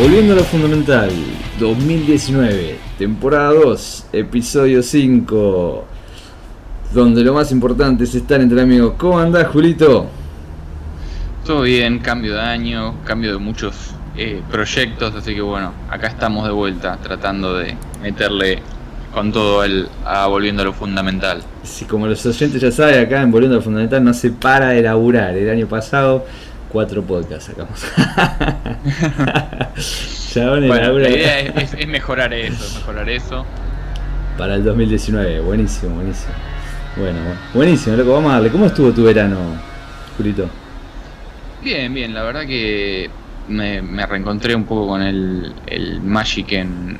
Volviendo a lo fundamental, 2019, temporada 2, episodio 5, donde lo más importante es estar entre amigos. ¿Cómo andás, Julito? Todo bien, cambio de año, cambio de muchos eh, proyectos, así que bueno, acá estamos de vuelta tratando de meterle con todo el a Volviendo a lo Fundamental. Sí, como los oyentes ya saben, acá en Volviendo a lo Fundamental no se para de laburar. El año pasado cuatro podcasts sacamos. bueno, la idea es, mejorar eso, mejorar eso. Para el 2019, buenísimo, buenísimo. Bueno, buenísimo, loco, vamos a darle. ¿Cómo estuvo tu verano, Julito? Bien, bien, la verdad que me, reencontré un poco con el, Magic en,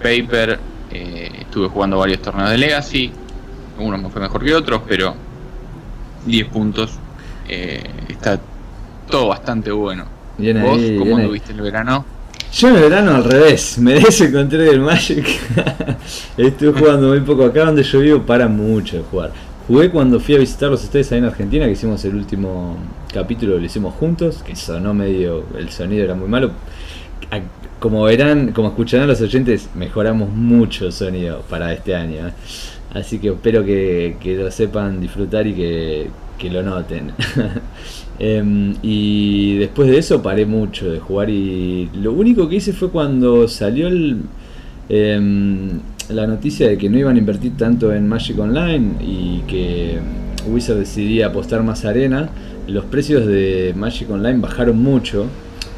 Paper. Eh, estuve jugando varios torneos de Legacy. Uno me fue mejor que otros, pero 10 puntos. Eh, está todo bastante bueno. ¿Vos cómo tuviste el verano? Yo en el verano al revés, me desencontré del Magic. Estuve jugando muy poco acá donde yo vivo, para mucho de jugar. Jugué cuando fui a visitarlos ustedes ahí en Argentina, que hicimos el último capítulo, lo hicimos juntos, que sonó medio, el sonido era muy malo. Como verán, como escucharán los oyentes, mejoramos mucho el sonido para este año. ¿eh? Así que espero que, que lo sepan disfrutar y que, que lo noten. Em, y después de eso paré mucho de jugar y lo único que hice fue cuando salió el, em, la noticia de que no iban a invertir tanto en Magic Online y que Wizard decidía apostar más arena, los precios de Magic Online bajaron mucho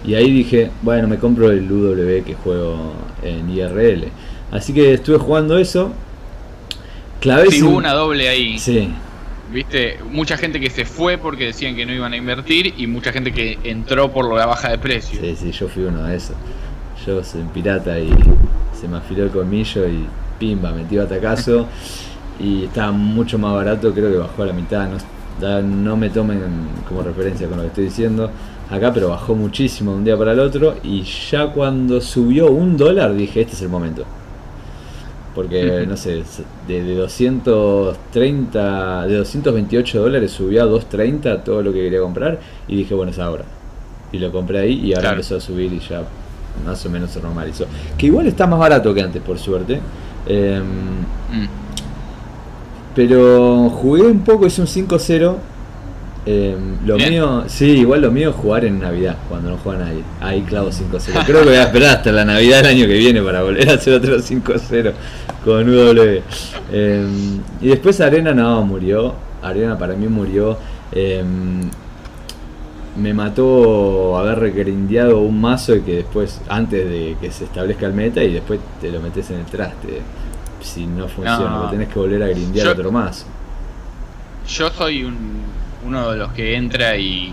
y ahí dije, bueno, me compro el UW que juego en IRL. Así que estuve jugando eso. Clave sí, una doble ahí. Sí, Viste, mucha gente que se fue porque decían que no iban a invertir y mucha gente que entró por la baja de precio. Sí, sí, yo fui uno de esos. Yo soy un pirata y se me afiló el colmillo y pimba, metí batacazo y estaba mucho más barato, creo que bajó a la mitad. No, no me tomen como referencia con lo que estoy diciendo acá, pero bajó muchísimo de un día para el otro y ya cuando subió un dólar dije, este es el momento porque, no sé, de, 230, de 228 dólares subió a 230 todo lo que quería comprar y dije, bueno, es ahora. Y lo compré ahí y ahora empezó a subir y ya más o menos se normalizó. Que igual está más barato que antes, por suerte. Em, mm. Pero jugué un poco, hice un 5-0 eh, lo mío, sí, igual lo mío es jugar en Navidad, cuando no juega nadie. Ahí clavo 5-0. Creo que voy a esperar hasta la Navidad del año que viene para volver a hacer otro 5-0 con UW. Eh, y después Arena no, murió. Arena para mí murió. Eh, me mató haber regrindeado un mazo y que después, antes de que se establezca el meta, y después te lo metes en el traste. Si no funciona, tenés que volver a grindear otro mazo. Yo soy un uno de los que entra y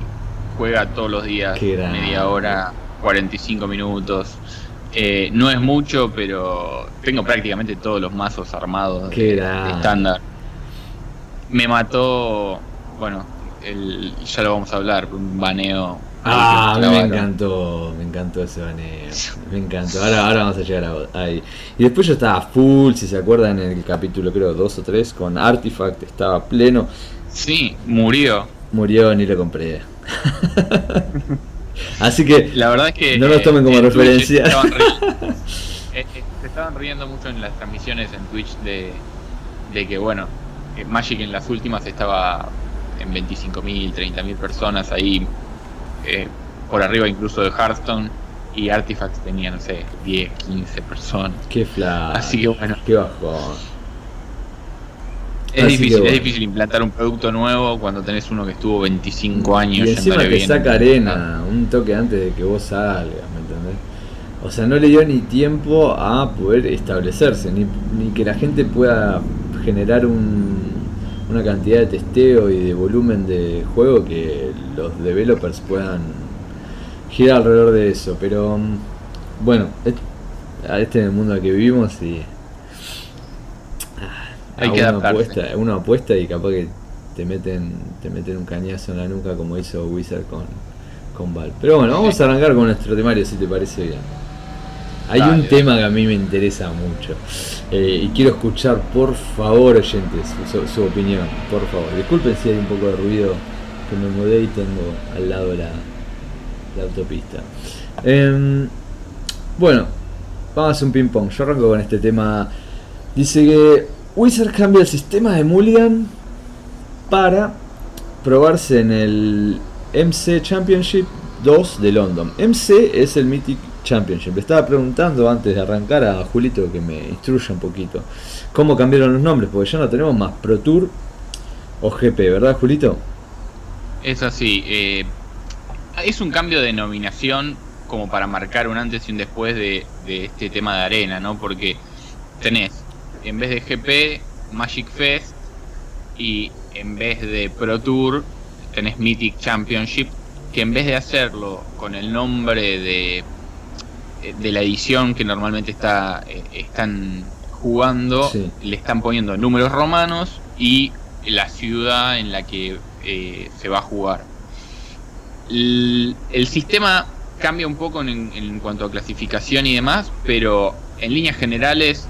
juega todos los días media hora, 45 minutos. Eh, no es mucho, pero tengo prácticamente todos los mazos armados de, estándar. Me mató, bueno, el, ya lo vamos a hablar, un baneo. Ah, me encantó, me encantó ese baneo. Me encantó. Ahora, ahora vamos a llegar ahí. Y después yo estaba full, si se acuerdan, en el capítulo creo 2 o 3 con Artifact, estaba pleno. Sí, murió. Murió, ni lo compré. Así que la verdad es que no nos tomen como referencia. Eh, eh, se estaban, riendo mucho en las transmisiones en Twitch de, de que bueno, Magic en las últimas estaba en 25.000, 30.000 personas ahí eh, por arriba incluso de Hearthstone y Artifacts tenía no sé 10, 15 personas. Qué flash. Así que bueno, qué bajón. Es difícil, es difícil implantar un producto nuevo cuando tenés uno que estuvo 25 años. Y encima te saca arena un toque antes de que vos salgas, ¿me entendés? O sea, no le dio ni tiempo a poder establecerse, ni, ni que la gente pueda generar un, una cantidad de testeo y de volumen de juego que los developers puedan girar alrededor de eso. Pero mm, bueno, este es el mundo en el que vivimos y hay que una apuesta, una apuesta y capaz que te meten, te meten un cañazo en la nuca como hizo Wizard con, con Val. Pero bueno, vamos a arrancar con nuestro temario si te parece bien. Hay un tema que a mí me interesa mucho eh, y quiero escuchar, por favor, oyentes, su, opinión, por favor. Disculpen si hay un poco de ruido que me mudé y tengo al lado la, la autopista. Em, Bueno, vamos a hacer un ping pong. Yo arranco con este tema. Dice que Wizard cambia el sistema de Mulligan para probarse en el MC Championship 2 de London. MC es el Mythic Championship. Le estaba preguntando antes de arrancar a Julito que me instruya un poquito cómo cambiaron los nombres, porque ya no tenemos más Pro Tour o GP, ¿verdad, Julito? Es así. Eh, es un cambio de denominación como para marcar un antes y un después de, de este tema de arena, ¿no? Porque tenés, en vez de GP, Magic Fest y en vez de Pro Tour tenés Mythic Championship, que en vez de hacerlo con el nombre de, de la edición que normalmente está eh, están jugando, le están poniendo números romanos y la ciudad en la que eh, se va a jugar. El, sistema cambia un poco en, en cuanto a clasificación y demás, pero en líneas generales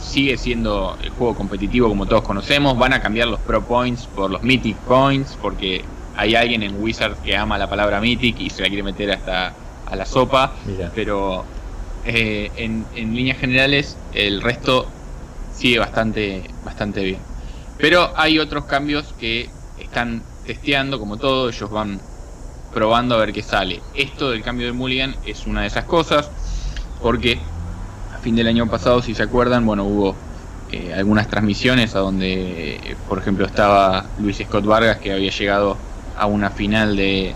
sigue siendo el juego competitivo como todos conocemos. Van a cambiar los Pro Points por los Mythic Points porque hay alguien en Wizard que ama la palabra Mythic y se la quiere meter hasta a la sopa. Pero eh, en, en, líneas generales el resto sigue bastante, bastante bien. Pero hay otros cambios que están testeando como todo. Ellos van probando a ver qué sale. Esto del cambio de Mulligan es una de esas cosas porque fin del año pasado, si se acuerdan, bueno, hubo eh, algunas transmisiones a donde, por ejemplo, estaba Luis Scott Vargas, que había llegado a una final de,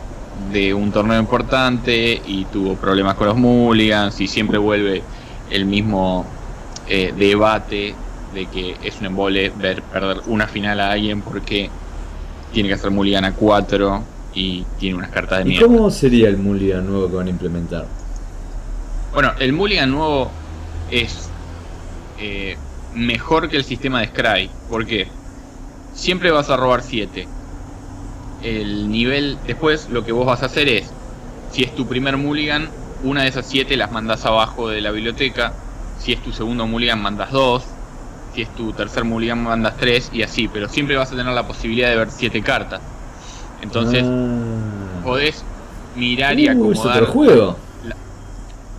de un torneo importante y tuvo problemas con los Mulligans y siempre vuelve el mismo eh, debate de que es un embole ver perder una final a alguien porque tiene que hacer Mulligan a 4 y tiene unas cartas de mierda. ¿Y cómo sería el Mulligan nuevo que van a implementar? Bueno, el Mulligan nuevo es eh, mejor que el sistema de Scry. porque Siempre vas a robar 7. El nivel, después lo que vos vas a hacer es, si es tu primer mulligan, una de esas 7 las mandas abajo de la biblioteca. Si es tu segundo mulligan, mandas 2. Si es tu tercer mulligan, mandas 3 y así. Pero siempre vas a tener la posibilidad de ver 7 cartas. Entonces, ah. podés mirar y acomodar. juego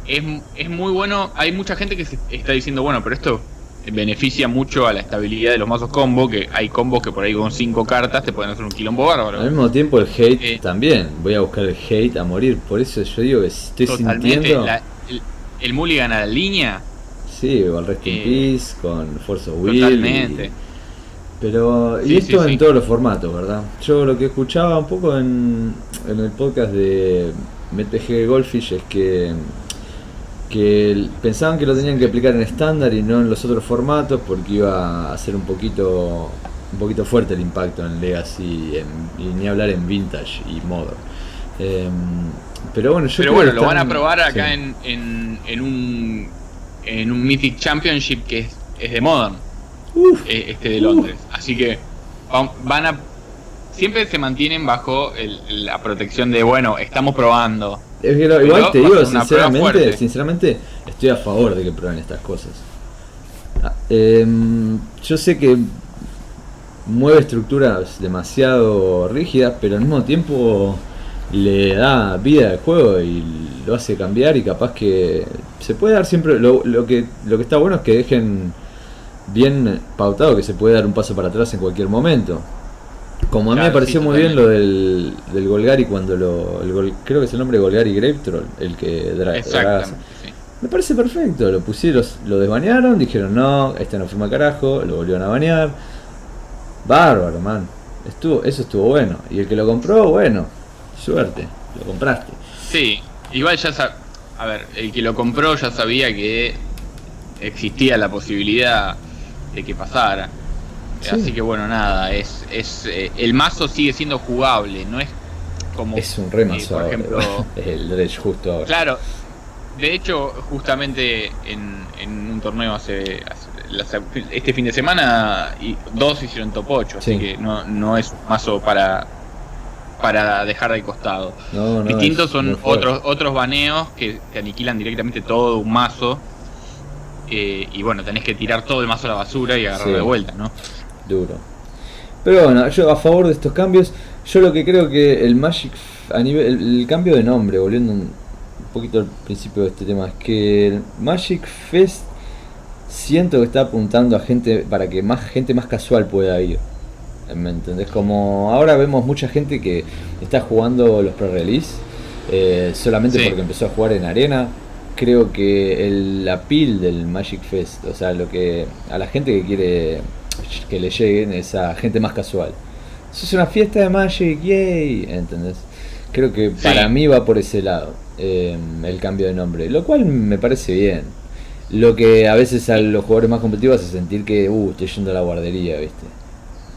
es, es muy bueno. Hay mucha gente que se está diciendo, bueno, pero esto beneficia mucho a la estabilidad de los mazos combo, que hay combos que por ahí con 5 cartas te pueden hacer un quilombo bárbaro. Al mismo tiempo el hate eh, también, voy a buscar el hate a morir, por eso yo digo que estoy sintiendo... el, mulligan a la línea... Sí, con Rest in eh, Peace, con Force of Will... Totalmente. pero, y esto en todos los formatos, ¿verdad? Yo lo que escuchaba un poco en, en el podcast de MTG Goldfish es que que pensaban que lo tenían que aplicar en estándar y no en los otros formatos porque iba a ser un poquito un poquito fuerte el impacto en Legacy y ni hablar en Vintage y Modern. Em, pero bueno, yo pero bueno, lo van a probar acá en, en, un en un Mythic Championship que es, es de Modern, eh, este de Londres. Así que van a siempre se mantienen bajo la protección de bueno, estamos probando es que igual te digo, sinceramente, sinceramente, estoy a favor de que prueben estas cosas. Ah, em, yo sé que mueve estructuras demasiado rígidas, pero al mismo tiempo le da vida al juego y lo hace cambiar y capaz que se puede dar siempre lo, lo que lo que está bueno es que dejen bien pautado que se puede dar un paso para atrás en cualquier momento como a mí me pareció muy bien lo del, del Golgari cuando lo. El creo que es el nombre Golgari Troll, el que Me parece perfecto, lo pusieron, lo desbanearon, dijeron no, este no firma carajo, lo volvieron a banear. Bárbaro, man. Estuvo, eso estuvo bueno. Y el que lo compró, bueno, suerte, lo compraste. Sí, igual ya sab... A ver, el que lo compró ya sabía que existía la posibilidad de que pasara. Así que bueno, nada, es, es eh, el mazo sigue siendo jugable, no es como... Es un remazo, por ejemplo... el Dredge justo ahora. Claro, de hecho, justamente en, en un torneo hace, este fin de semana y dos hicieron top 8, así que no, no es un mazo para para dejar de costado. Distintos son otros otros baneos que te aniquilan directamente todo un mazo. Eh, y bueno, tenés que tirar todo el mazo a la basura y agarrarlo de vuelta, ¿no? Duro. Pero bueno, yo a favor de estos cambios, yo lo que creo que el Magic, a nivel, el, cambio de nombre, volviendo un poquito al principio de este tema, es que el Magic Fest siento que está apuntando a gente para que más gente más casual pueda ir. ¿Me entendés? Como ahora vemos mucha gente que está jugando los pre-release eh, solamente porque empezó a jugar en arena. Creo que el, la pil del Magic Fest, o sea, lo que a la gente que quiere que le lleguen es a gente más casual. Eso es una fiesta de Magic, yay, ¿entendés? Creo que para mí va por ese lado eh, el cambio de nombre, lo cual me parece bien. Lo que a veces a los jugadores más competitivos hace sentir que, uh, estoy yendo a la guardería, ¿viste?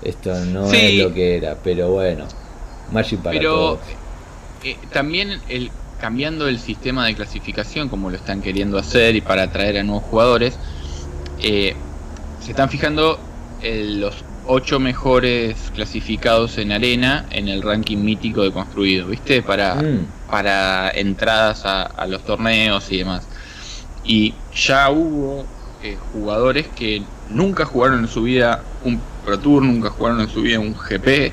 Esto no es lo que era, pero bueno, Magic para pero, eh, también el cambiando el sistema de clasificación como lo están queriendo hacer y para atraer a nuevos jugadores, eh, se están fijando los ocho mejores clasificados en arena en el ranking mítico de construido, ¿viste? Para, mm. para entradas a, los torneos y demás. Y ya hubo eh, jugadores que nunca jugaron en su vida un Pro Tour, nunca jugaron en su vida un GP,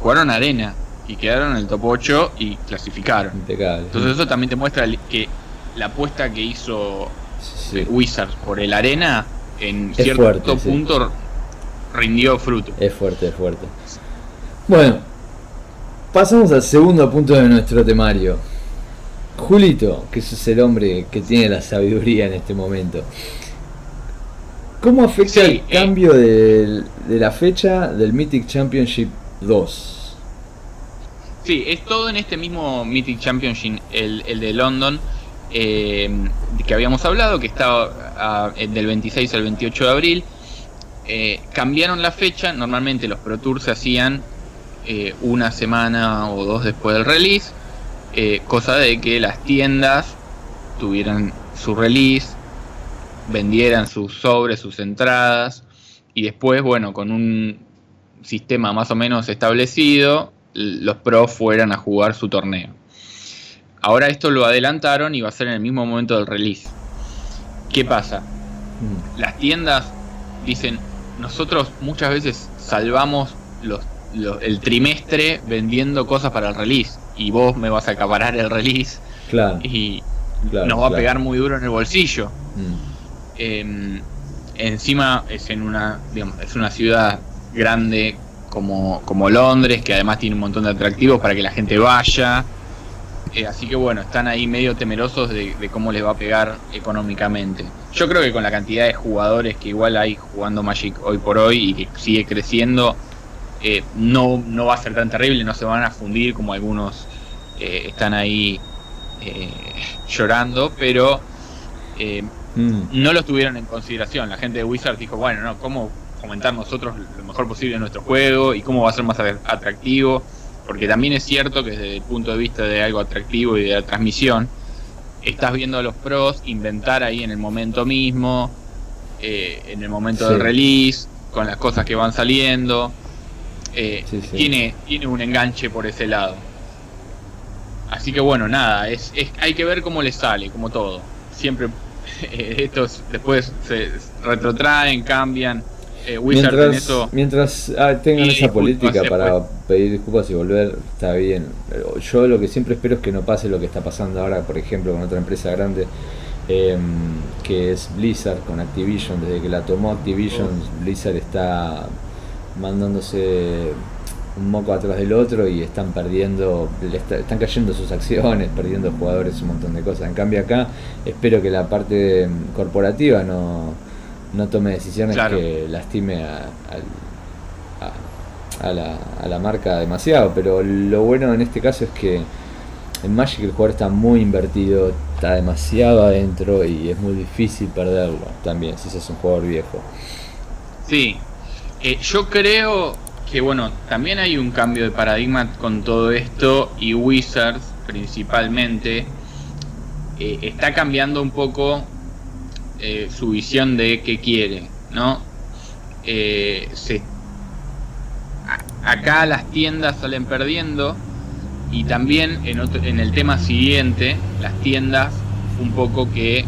jugaron arena y quedaron en el top 8 y clasificaron. Entonces eso también te muestra que la apuesta que hizo Wizards por el arena en cierto punto rindió fruto. Es fuerte, es fuerte. Bueno, pasamos al segundo punto de nuestro temario. Julito, que es el hombre que tiene la sabiduría en este momento. ¿Cómo afecta el eh, cambio de, la fecha del Mythic Championship 2? Sí, es todo en este mismo Mythic Championship, el, de London, eh, que habíamos hablado, que estaba del 26 al 28 de abril. Eh, cambiaron la fecha, normalmente los Pro Tours se hacían eh, una semana o dos después del release, eh, cosa de que las tiendas tuvieran su release, vendieran sus sobres, sus entradas, y después, bueno, con un sistema más o menos establecido, los pros fueran a jugar su torneo. Ahora esto lo adelantaron y va a ser en el mismo momento del release. ¿Qué pasa? Mm. Las tiendas dicen, nosotros muchas veces salvamos los, el trimestre vendiendo cosas para el release y vos me vas a acaparar el release claro, y nos va a pegar muy duro en el bolsillo. Mm. Em, encima es en una, es una ciudad grande como, como Londres, que además tiene un montón de atractivos para que la gente vaya. Eh, así que bueno, están ahí medio temerosos de, cómo les va a pegar económicamente. Yo creo que con la cantidad de jugadores que igual hay jugando Magic hoy por hoy y que sigue creciendo, eh, no, no va a ser tan terrible, no se van a fundir como algunos eh, están ahí llorando, pero mm. no lo tuvieron en consideración. La gente de Wizards dijo, bueno, no, ¿cómo comentar nosotros lo mejor posible en nuestro juego y cómo va a ser más atractivo? Porque también es cierto que desde el punto de vista de algo atractivo y de la transmisión, estás viendo a los pros inventar ahí en el momento mismo, eh, en el momento del release, con las cosas que van saliendo. Eh, tiene, tiene un enganche por ese lado. Así que bueno, nada, es, hay que ver cómo le sale, como todo. Siempre estos después se retrotraen, cambian eh, mientras, mientras ah, tengan esa política para pedir disculpas y volver, está bien. yo lo que siempre espero es que no pase lo que está pasando ahora, por ejemplo, con otra empresa grande, em, que es Blizzard con Activision. Desde que la tomó Activision, Blizzard está mandándose un moco atrás del otro y están perdiendo, están cayendo sus acciones, perdiendo jugadores, un montón de cosas. En cambio acá espero que la parte corporativa no no tome decisiones que lastime a, a, la, a, la, marca demasiado. Pero lo bueno en este caso es que en Magic el jugador está muy invertido, está demasiado adentro y es muy difícil perderlo también si sos un jugador viejo. Sí, eh, yo creo que bueno, también hay un cambio de paradigma con todo esto y Wizards principalmente eh, está cambiando un poco eh, su visión de qué quiere, ¿no? Eh, acá las tiendas salen perdiendo y también en, en el tema siguiente, las tiendas un poco que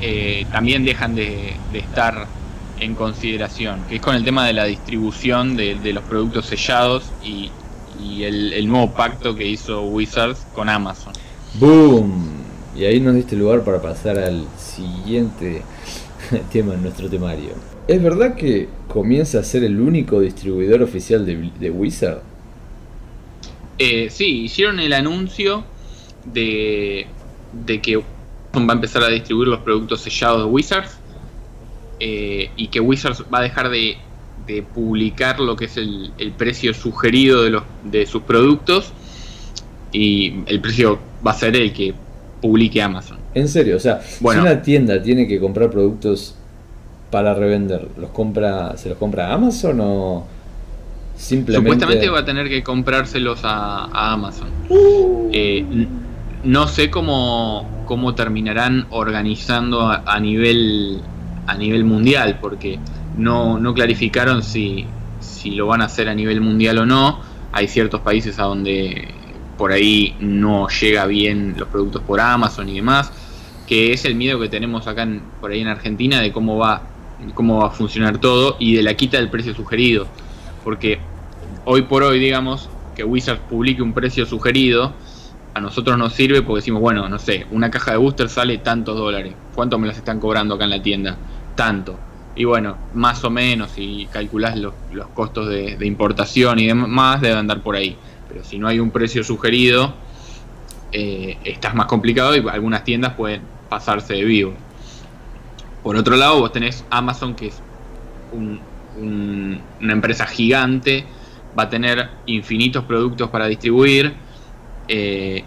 eh, también dejan de, estar en consideración, que es con el tema de la distribución de, los productos sellados y, el, el, nuevo pacto que hizo Wizards con Amazon. ¡Boom! Y ahí nos diste lugar para pasar al siguiente tema en nuestro temario. ¿Es verdad que comienza a ser el único distribuidor oficial de, Wizard? Eh, sí, hicieron el anuncio de, de que va a empezar a distribuir los productos sellados de Wizards eh, y que Wizards va a dejar de, publicar lo que es el, precio sugerido de, los, de sus productos y el precio va a ser el que publique Amazon. En serio, o sea, si una tienda tiene que comprar productos para revender, ¿los compra, ¿se los compra a Amazon o simplemente...? Supuestamente va a tener que comprárselos a, Amazon. Uh. Eh, no sé cómo, cómo terminarán organizando a, nivel a nivel mundial, porque no, no clarificaron si, si lo van a hacer a nivel mundial o no. Hay ciertos países a donde por ahí no llega bien los productos por Amazon y demás, que es el miedo que tenemos acá por ahí en Argentina de cómo va, cómo va a funcionar todo y de la quita del precio sugerido. Porque hoy por hoy, digamos, que Wizards publique un precio sugerido, a nosotros nos sirve porque decimos, bueno, no sé, una caja de booster sale tantos dólares. ¿Cuánto me las están cobrando acá en la tienda? Tanto. Y bueno, más o menos, si calculás los, costos de, importación y demás, debe andar por ahí. Pero si no hay un precio sugerido, eh, estás más complicado y algunas tiendas pueden pasarse de vivo. Por otro lado, vos tenés Amazon, que es una empresa gigante, va a tener infinitos productos para distribuir eh,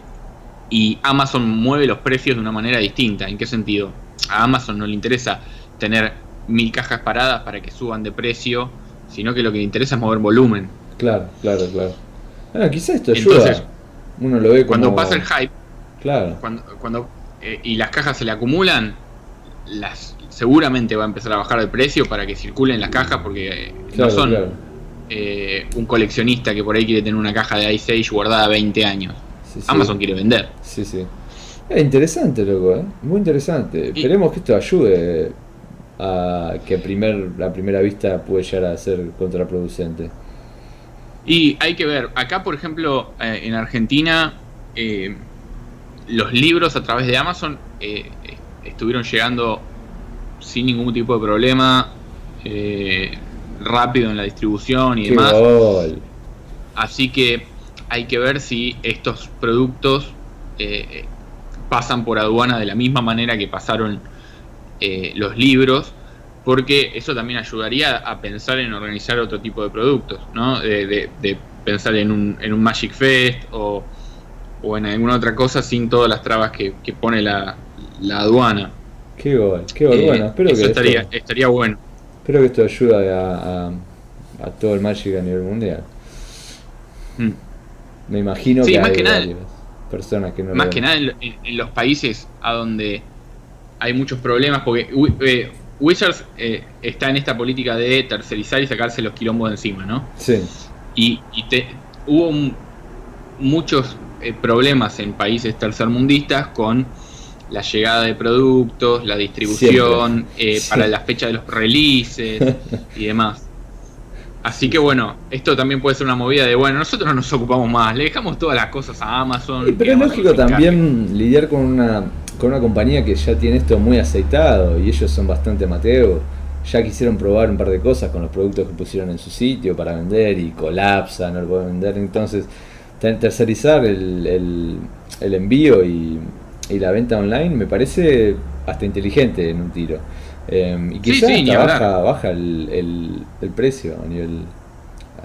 y Amazon mueve los precios de una manera distinta. ¿En qué sentido? A Amazon no le interesa tener mil cajas paradas para que suban de precio, sino que lo que le interesa es mover volumen. Claro, claro, claro. Ah, quizás esto ayuda. Entonces, Uno lo ve Cuando pasa el hype, claro. cuando, cuando eh, y las cajas se le acumulan, las seguramente va a empezar a bajar el precio para que circulen las cajas porque no son un coleccionista que por ahí quiere tener una caja de Ice Age guardada 20 años. Amazon quiere vender. Sí, sí. Es interesante, loco, ¿eh? Muy interesante. Esperemos que esto ayude a que primer, a primera vista puede llegar a ser contraproducente. Y hay que ver, acá por ejemplo, eh, en Argentina, eh, los libros a través de Amazon eh, estuvieron llegando sin ningún tipo de problema, rápido en la distribución y demás. Así que hay que ver si estos productos eh, pasan por aduana de la misma manera que pasaron eh, los libros, porque eso también ayudaría a pensar en organizar otro tipo de productos, ¿no? de, pensar en un, en un Magic Fest o, en alguna otra cosa sin todas las trabas que, pone la, aduana. Qué gol, qué gol. bueno, espero eso estaría, estaría bueno. Espero que esto ayude a, a, todo el Magic a nivel mundial. Mm. Me imagino que, más hay que nada, personas que no Más que nada en, los países a donde hay muchos problemas, porque eh, Wizards eh, está en esta política de tercerizar y sacarse los quilombos de encima, ¿no? Sí. Y, te, hubo muchos eh, problemas en países tercermundistas con la llegada de productos, la distribución, para la fecha de los releases y demás. Así que bueno, esto también puede ser una movida de, bueno, nosotros no nos ocupamos más, le dejamos todas las cosas a Amazon. pero es lógico también lidiar con una, con una compañía que ya tiene esto muy aceitado y ellos son bastante amateur. Ya quisieron probar un par de cosas con los productos que pusieron en su sitio para vender y colapsan, no lo pueden vender. Entonces, tercerizar el, el, envío y, y la venta online me parece hasta inteligente en un tiro. Em, y quizás baja, baja el, el, precio a nivel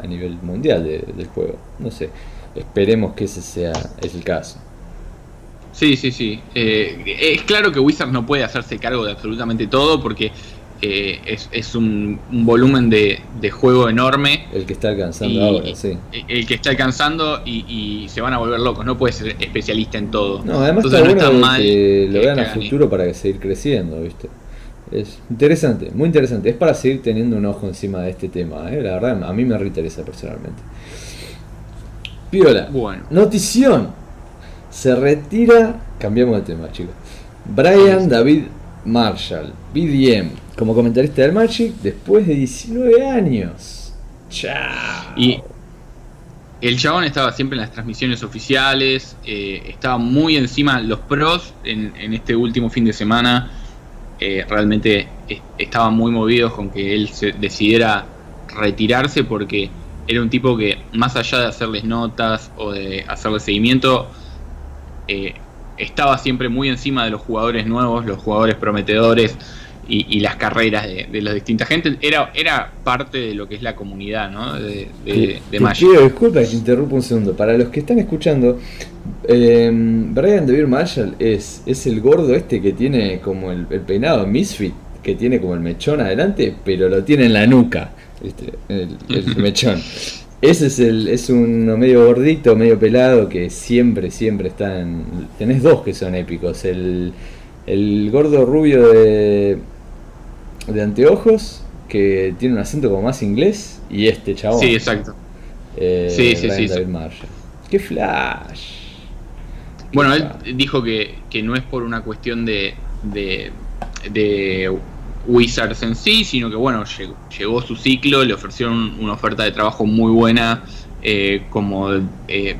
a nivel mundial del juego. No sé. Esperemos que ese sea es el caso. Sí, sí, sí. Eh, es claro que Wizard no puede hacerse cargo de absolutamente todo porque eh, es, es un, volumen de, de, juego enorme. El que está alcanzando ahora, sí. El que está alcanzando y, se van a volver locos. No puede ser especialista en todo. No, además está bueno que lo vean a futuro para seguir creciendo, ¿viste? Es interesante, muy interesante. Es para seguir teniendo un ojo encima de este tema. ¿eh? La verdad, a mí me reinteresa personalmente. Piola. Bueno. Notición. Se retira. Cambiamos de tema, chicos. Brian David Marshall, BDM, como comentarista del Magic después de 19 años. Chao. Y el chabón estaba siempre en las transmisiones oficiales, eh, estaba muy encima, los pros en, este último fin de semana eh, realmente estaban muy movidos con que él se decidiera retirarse porque era un tipo que más allá de hacerles notas o de hacerle seguimiento, eh, estaba siempre muy encima de los jugadores nuevos, los jugadores prometedores, y, las carreras de, de las distintas gente era, era parte de lo que es la comunidad ¿no? de, de, de Magic. disculpa que te interrumpo un segundo. Para los que están escuchando, eh, Brian DeVere Marshall es, es el gordo este que tiene como el, peinado Misfit, que tiene como el mechón adelante, pero lo tiene en la nuca, El, mechón. Ese es el, es uno medio gordito, medio pelado, que siempre, siempre está en. Tenés dos que son épicos. El, el gordo rubio de, de anteojos que tiene un acento como más inglés y este chabón. Sí, exacto. Eh, sí, sí, sí, ¡Qué flash! Bueno, él dijo que, no es por una cuestión de, de, de, Wizards en sí, sino que bueno, llegó, su ciclo, le ofrecieron una oferta de trabajo muy buena eh, como eh,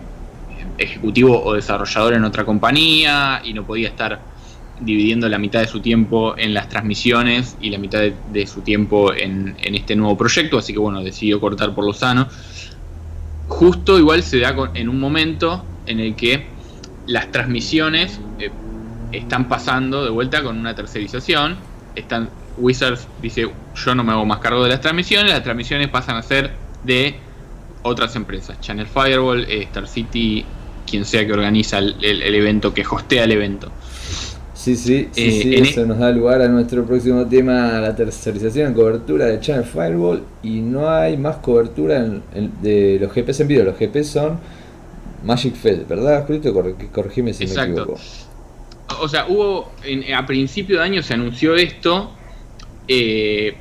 ejecutivo o desarrollador en otra compañía y no podía estar dividiendo la mitad de su tiempo en las transmisiones y la mitad de, su tiempo en, este nuevo proyecto, así que bueno, decidió cortar por lo sano. Justo igual se da en un momento en el que las transmisiones eh, están pasando de vuelta con una tercerización. Están, Wizards dice, yo no me hago más cargo de las transmisiones, las transmisiones pasan a ser de otras empresas, Channel Fireball, eh, Star City, quien sea que organiza el evento, que hostea el evento. Sí, sí, sí, eh, eso e- nos da lugar a nuestro próximo tema, la tercerización en cobertura de Channel Firewall y no hay más cobertura de los GPs en video, los GPs son Magic Fed, ¿verdad, Julito? corregime si me equivoco. O sea, hubo, a principio de año se anunció esto, eh,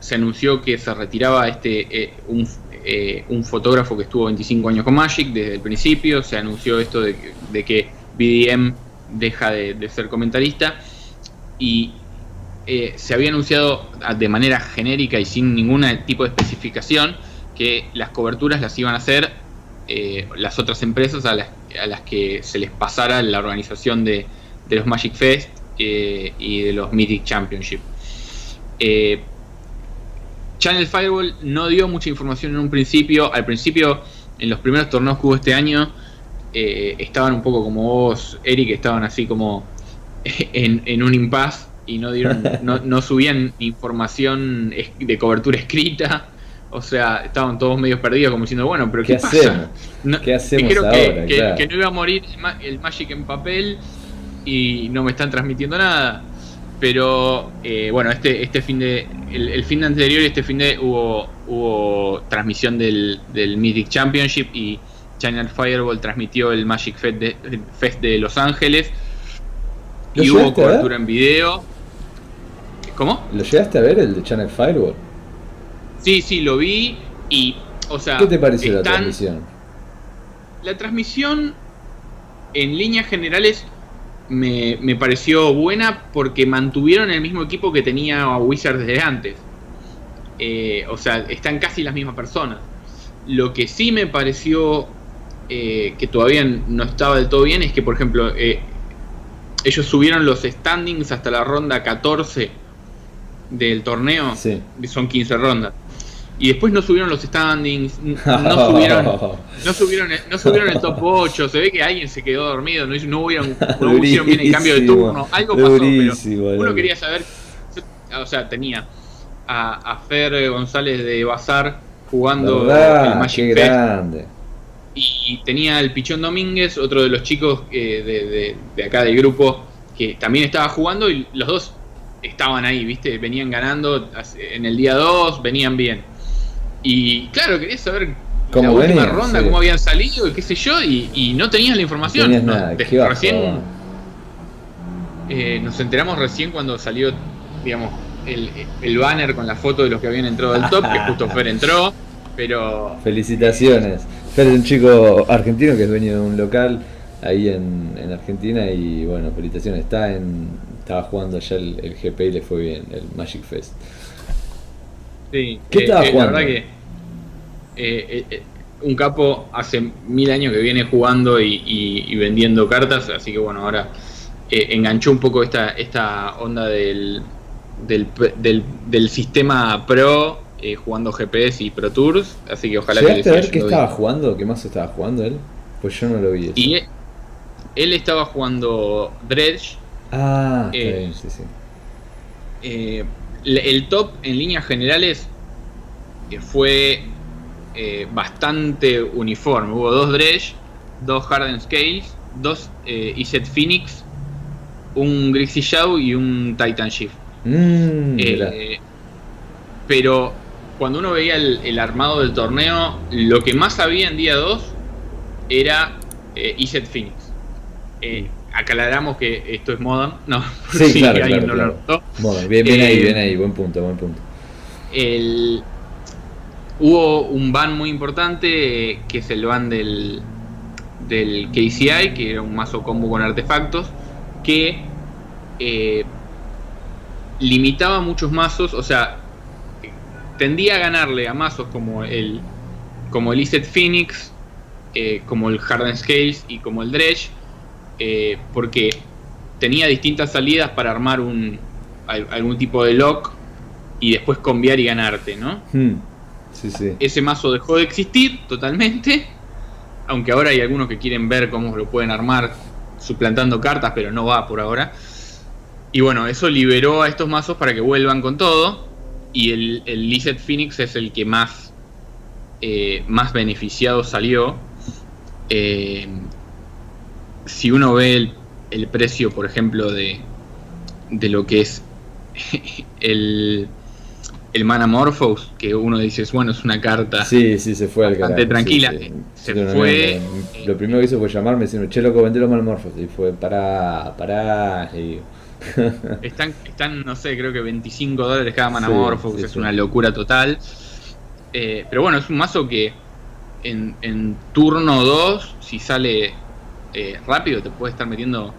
se anunció que se retiraba este eh, un, un, fotógrafo que estuvo 25 años con Magic desde el principio, se anunció esto de, de que BDM deja de, ser comentarista y eh, se había anunciado de manera genérica y sin ningún tipo de especificación que las coberturas las iban a hacer eh, las otras empresas a las, a las, que se les pasara la organización de, los Magic Fest eh, y de los Mythic Championship. Channel Firewall no dio mucha información en un principio. Al principio, en los primeros torneos que hubo este año, eh, estaban un poco como vos, Eric, estaban así como en, un impas y no dieron, no, subían información de cobertura escrita. O sea, estaban todos medio perdidos, como diciendo, bueno, pero ¿qué, pasa? No, ¿Qué hacemos ahora, que, no iba a morir el Magic en papel y no me están transmitiendo nada. Pero eh, bueno, este, este fin de. El, fin de anterior y este fin de hubo, hubo transmisión del, del Mythic Championship y Channel Fireball transmitió el Magic Fest de, Los Ángeles. Y hubo cobertura en video. ¿Cómo? ¿Lo llegaste a ver el de Channel Fireball? Sí, sí, lo vi. Y, o sea. ¿Qué te pareció la transmisión? La transmisión, en líneas generales, me, me, pareció buena porque mantuvieron el mismo equipo que tenía Wizards desde antes. Eh, o sea, están casi las mismas personas. Lo que sí me pareció eh, que todavía no estaba del todo bien es que, por ejemplo, eh, ellos subieron los standings hasta la ronda 14 del torneo, son 15 rondas. Y después no subieron los standings, no subieron, no subieron, no subieron el top 8, se ve que alguien se quedó dormido, no, no, no hicieron bien el cambio de turno, algo pasó, pero uno quería saber, o sea, tenía a, a Fer González de Bazar jugando el Magic grande y tenía el Pichón Domínguez, otro de los chicos eh, de, acá del grupo, que también estaba jugando y los dos estaban ahí, ¿viste? Venían ganando en el día 2, venían bien. Y claro, quería saber ¿Cómo la última ronda, cómo habían salido, qué sé yo, y, no tenías la información. recién eh, nos enteramos recién cuando salió, digamos, el, el, banner con la foto de los que habían entrado al top, que justo Fer entró, pero... Felicitaciones. Fer es un chico argentino que es dueño de un local ahí en, Argentina y bueno, felicitaciones. Está en, estaba jugando allá el, GP y le fue bien, el Magic Fest. Sí, ¿Qué estaba eh, jugando? La verdad que eh, eh, un capo hace mil años que viene jugando y, vendiendo cartas, así que bueno, ahora eh, enganchó un poco esta, esta onda del, del, sistema pro, eh, jugando GPS y Pro Tours, así que ojalá que... a ver qué estaba jugando? ¿Qué más estaba jugando él? Pues yo no lo vi. Y él, estaba jugando Dredge. Ah, eh, sí, sí. el top en líneas generales fue eh, bastante uniforme. Hubo dos Dredge, dos Harden Scales, dos eh, Iset Phoenix, un Grixie Shaw y un Titan Shift. Mm, eh, pero cuando uno veía el, armado del torneo, lo que más había en día 2 era Iset Phoenix. aclaramos que esto es Modern, no, sí, claro, Bien, bien ahí, bien ahí, buen punto, buen punto. El, Hubo un ban muy importante, que es el ban del, del KCI, que era un mazo combo con artefactos, que eh, limitaba muchos mazos, o sea, tendía a ganarle a mazos como el, como el Iset Phoenix, eh, como el Harden Scales y como el Dredge, eh, porque tenía distintas salidas para armar un, algún tipo de lock y después cambiar y ganarte, ¿no? Hmm. Ese mazo dejó de existir totalmente. Aunque ahora hay algunos que quieren ver cómo lo pueden armar suplantando cartas, pero no va por ahora. Y bueno, eso liberó a estos mazos para que vuelvan con todo. Y el, el Lizard Phoenix es el que más, eh, más beneficiado salió. Eh, si uno ve el, el, precio, por ejemplo, de, de lo que es el, el Manamorphos, que uno dice, bueno, es una carta. Sí, sí, se fue al Bastante tranquila. Se fue. lo primero que hizo fue llamarme decirme, che, loco, vendé los Manamorphos. Y fue, para para están, están, no sé, creo que 25 dólares cada Manamorphos, es una locura total. Eh, pero bueno, es un mazo que en, en turno 2, si sale eh, rápido, te puede estar metiendo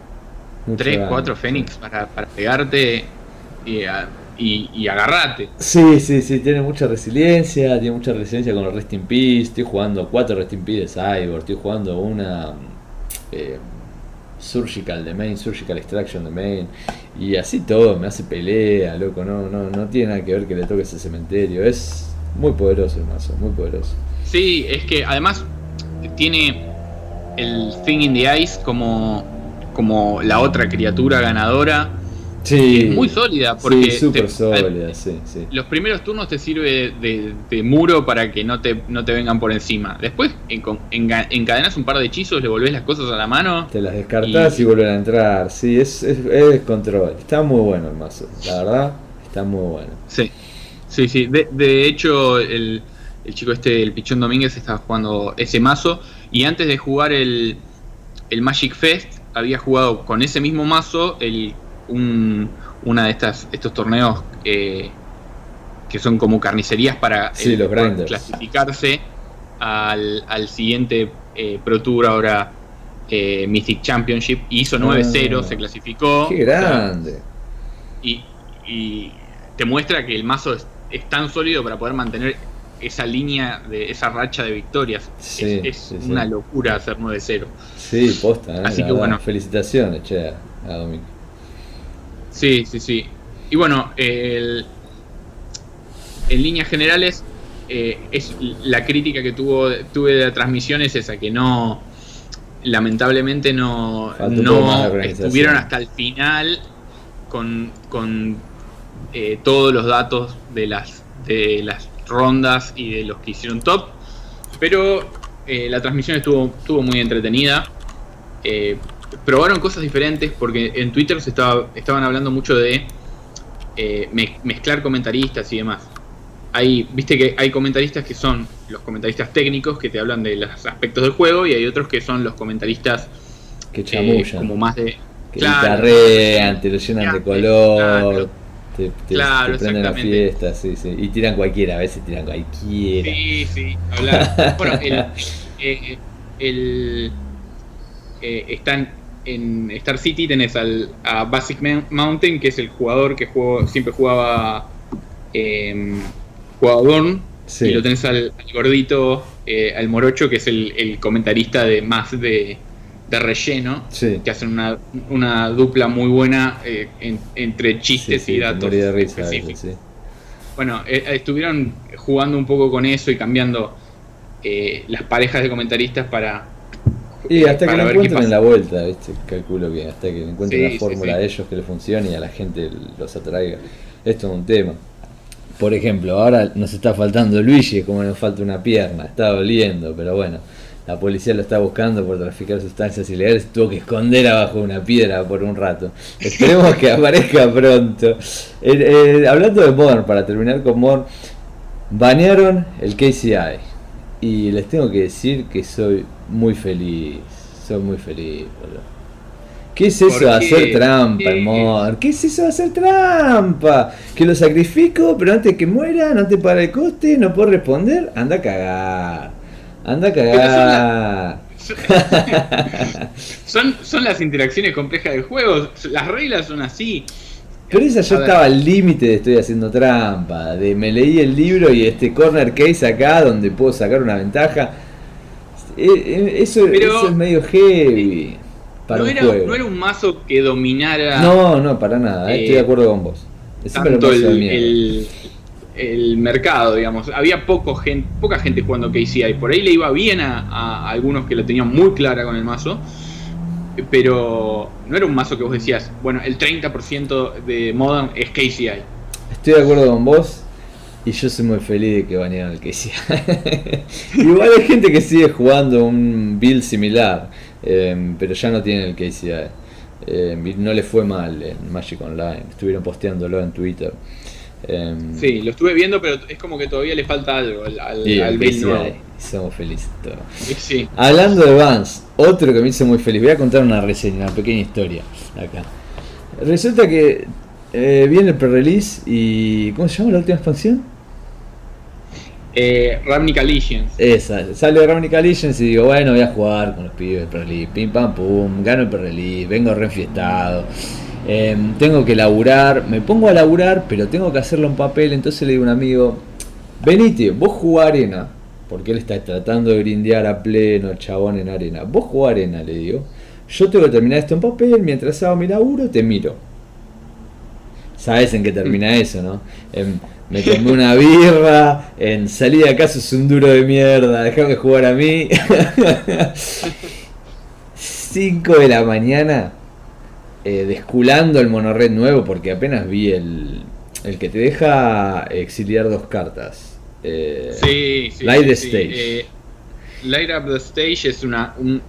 3, 4 Fénix para, para pegarte. Y, a, y, agarrate. Sí, sí, sí, tiene mucha resiliencia, tiene mucha resiliencia con los Rest in Peace. Estoy jugando cuatro Rest in Peace de Cyborg, estoy jugando una eh, Surgical de main, Surgical Extraction de main. Y así todo, me hace pelea, loco, no, no, no tiene nada que ver que le toque ese cementerio. Es muy poderoso el mazo, muy poderoso. Sí, es que además tiene el Thing in the Ice como, como la otra criatura ganadora Sí, es muy sólida. Porque súper sólida, sí, Los primeros turnos te sirve de, muro para que no te, no te vengan por encima. Después encadenas un par de hechizos, le volvés las cosas a la mano. Te las descartás y, vuelven a entrar. Sí, es, es, control. Está muy bueno el mazo, la verdad, está muy bueno. Sí, sí, sí. De, hecho, el, el chico este, el Pichón Domínguez, estaba jugando ese mazo. Y antes de jugar el, el Magic Fest, había jugado con ese mismo mazo el un, una de estas estos torneos eh, que son como carnicerías para clasificarse al, al siguiente eh, Pro Tour ahora eh, Mythic Championship y hizo 9-0, ah. se clasificó. Qué grande. y, y, te muestra que el mazo es, tan sólido para poder mantener esa línea de esa racha de victorias. es, una locura hacer 9-0. Sí, posta. Así que bueno. Felicitaciones, che, a Domingo. Sí, sí, sí. Y bueno, en líneas generales, eh, es la crítica que tuvo, tuve de la transmisión es esa, que no, lamentablemente no, no estuvieron hasta el final con, con eh, todos los datos de las, de las rondas y de los que hicieron top. Pero eh, la transmisión estuvo, estuvo muy entretenida probaron cosas diferentes porque en Twitter se estaba, estaban hablando mucho de eh, mezclar comentaristas y demás. Hay, viste que hay comentaristas que son los comentaristas técnicos que te hablan de los aspectos del juego y hay otros que son los comentaristas que chamullan. Eh, como más de que claro, te lo llenan de color. Te, prenden la fiesta, sí, sí. Y tiran cualquiera, a veces tiran cualquiera. Sí, sí, hablar. bueno, el, eh, el, están en Star City tenés al, a Basic Mountain, que es el jugador que jugó, siempre jugaba, eh, y lo tenés al, gordito, eh, al morocho, que es el, comentarista de más de, relleno, que hacen una, dupla muy buena eh, entre chistes y datos. bueno, eh, estuvieron jugando un poco con eso y cambiando las parejas de comentaristas para y hasta que lo encuentren en la vuelta, ¿viste? calculo que hasta que encuentren la fórmula de ellos que les funcione y a la gente los atraiga. Esto es un tema. Por ejemplo, ahora nos está faltando Luigi, como nos falta una pierna, está doliendo, pero bueno, la policía lo está buscando por traficar sustancias ilegales, tuvo que esconder abajo una piedra por un rato. Esperemos que aparezca pronto. Eh, eh, hablando de Modern, para terminar con Modern, banearon el KCI. Y les tengo que decir que soy muy feliz, soy muy feliz, boludo. ¿Qué es eso de hacer trampa, amor? ¿Qué es eso de hacer trampa? Que lo sacrifico, pero antes que muera, no te para el coste, no puedo responder. Anda a cagar. Anda a cagar. Son, son, las interacciones complejas del juego. Las reglas son así. Pero esa yo estaba al límite de estoy haciendo trampa. De me leí el libro y este corner case acá donde puedo sacar una ventaja. Eh, eh, eso, eso es medio heavy no, era, un mazo que dominara. No, no, para nada, eh, estoy de acuerdo con vos. tanto el, el, mercado, digamos. Había poco gente, poca gente jugando KCI. Por ahí le iba bien a, algunos que lo tenían muy clara con el mazo. Pero no era un mazo que vos decías, bueno, el 30% de Modern es KCI. Estoy de acuerdo con vos. Y yo soy muy feliz de que banearon el KCI. Igual hay gente que sigue jugando un build similar. Em, pero ya no tienen el KCI. Em, no le fue mal en Magic Online, estuvieron posteándolo en Twitter. Em, sí, lo estuve viendo, pero es como que todavía le falta algo al, al, Somos felices todos. Hablando de Vans, otro que me hizo muy feliz. Voy a contar una reseña, una pequeña historia acá. Resulta que eh, viene el pre-release y. ¿Cómo se llama la última expansión? Eh, Ravnica Legends. Esa, sale Ravnica Legends y digo, bueno, voy a jugar con los pibes del Perrelí. Pim pam pum, gano el Perrelí, vengo reenfiestado. Em, tengo que laburar, me pongo a laburar, pero tengo que hacerlo en papel. Entonces le digo a un amigo, venite, vos jugá arena. Porque él está tratando de grindear a pleno, chabón en arena. Vos jugá arena, le digo. Yo tengo que terminar esto en papel, mientras hago mi laburo, te miro. Sabes en qué termina eso, ¿no? Em, me tomé una birra, en salida de casa es un duro de mierda, déjame jugar a mí. 5 de la mañana, eh, desculando el monorred nuevo, porque apenas vi el, el que te deja exiliar dos cartas. Eh, sí, sí. Light the Stage. Eh, Light Up the Stage es una, un,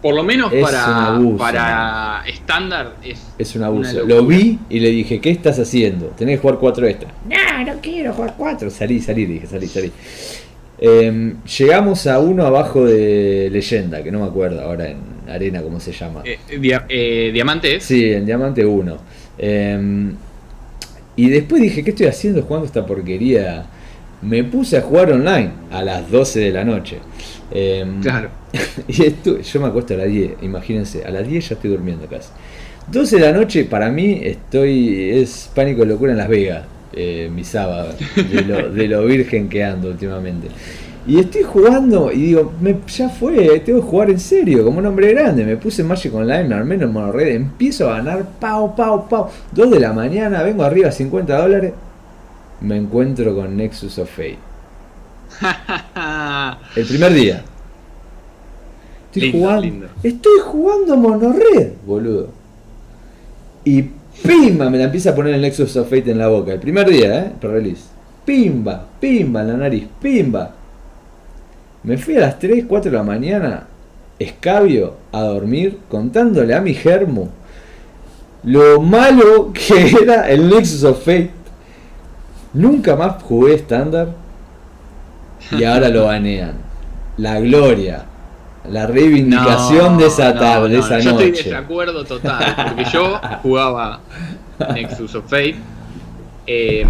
por lo menos para, para estándar es, es un abuso. Lo vi y le dije, ¿qué estás haciendo? Tenés que jugar cuatro extras. No, no quiero jugar cuatro. Salí, salí, dije, salí, salí. Em, llegamos a uno abajo de leyenda, que no me acuerdo ahora en arena cómo se llama. Eh, eh ¿Diamante Sí, en Diamante 1. Em, y después dije, ¿qué estoy haciendo jugando esta porquería? Me puse a jugar online a las 12 de la noche. Em, claro. Y esto, yo me acuesto a las 10, imagínense, a las 10 ya estoy durmiendo casi. 12 de la noche para mí estoy es pánico de locura en Las Vegas, eh, mi sábado, de lo, virgen que ando últimamente. Y estoy jugando y digo, me, ya fue, tengo que jugar en serio, como un hombre grande. Me puse Magic Online, me armé en monored, empiezo a ganar, pau, pau, pau. 2 de la mañana, vengo arriba a 50 dólares, me encuentro con Nexus of Fate. El primer día. Estoy jugando. Estoy jugando monorred, boludo. Y pimba, me la empieza a poner el Nexus of Fate en la boca. El primer día, ¿eh? Pro release. Pimba, pimba en la nariz, pimba. Me fui a las 3, 4 de la mañana, escabio, a dormir, contándole a mi germo lo malo que era el Nexus of Fate. Nunca más jugué estándar y ahora lo banean. La gloria, la reivindicación de esa tarde, de esa noche. Yo estoy de desacuerdo total, porque yo jugaba Nexus of Fate. Eh,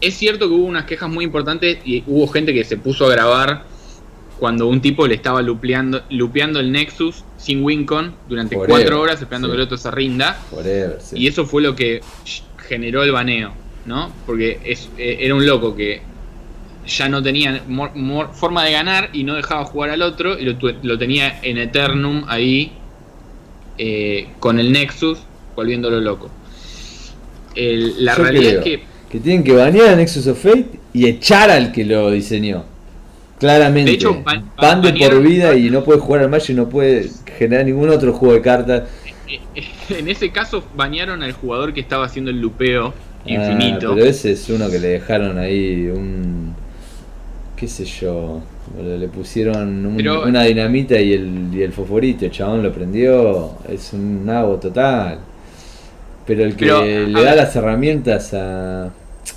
es cierto que hubo unas quejas muy importantes y hubo gente que se puso a grabar cuando un tipo le estaba lupeando, lupeando el Nexus sin Wincon durante cuatro horas esperando que el otro se rinda. Y eso fue lo que generó el baneo, ¿no? Porque es, eh, era un loco que ya no tenía forma de ganar y no dejaba jugar al otro y lo, tenía en Eternum ahí eh, con el Nexus volviéndolo loco. la realidad es que... Que tienen que banear a Nexus of Fate y echar al que lo diseñó. Claramente. De hecho, por vida y no puede jugar al Magic y no puede generar ningún otro juego de cartas. En ese caso banearon al jugador que estaba haciendo el lupeo ah, infinito. pero ese es uno que le dejaron ahí un qué sé yo, le pusieron una dinamita y el, y el fosforito, el chabón lo prendió, es un nabo total. Pero el que le da las herramientas a...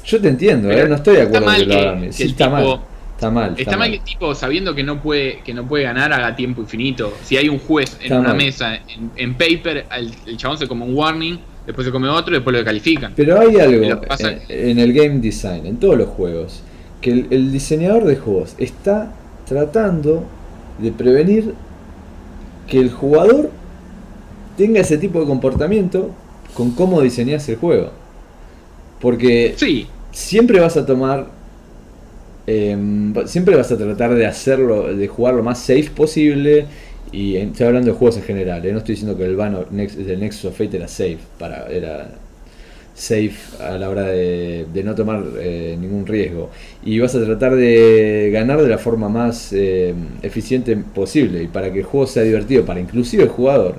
Yo te entiendo, ¿eh? no estoy de acuerdo que lo hagan. Sí, está mal. Está mal. Está, mal que el tipo, sabiendo que no puede que no puede ganar, haga tiempo infinito. Si hay un juez en una mesa, en, paper, el, chabón se come un warning, después se come otro y después lo califican. Pero hay algo en, en, el game design, en todos los juegos que el, diseñador de juegos está tratando de prevenir que el jugador tenga ese tipo de comportamiento con cómo diseñas el juego. Porque siempre vas a tomar. Em, siempre vas a tratar de hacerlo, de jugar lo más safe posible. Y estoy hablando de juegos en general, ¿eh? no estoy diciendo que el vano del Nexus of Fate era safe, para, era safe a la hora de, no tomar eh, ningún riesgo. Y vas a tratar de ganar de la forma más eh, eficiente posible. Y para que el juego sea divertido, para inclusive el jugador,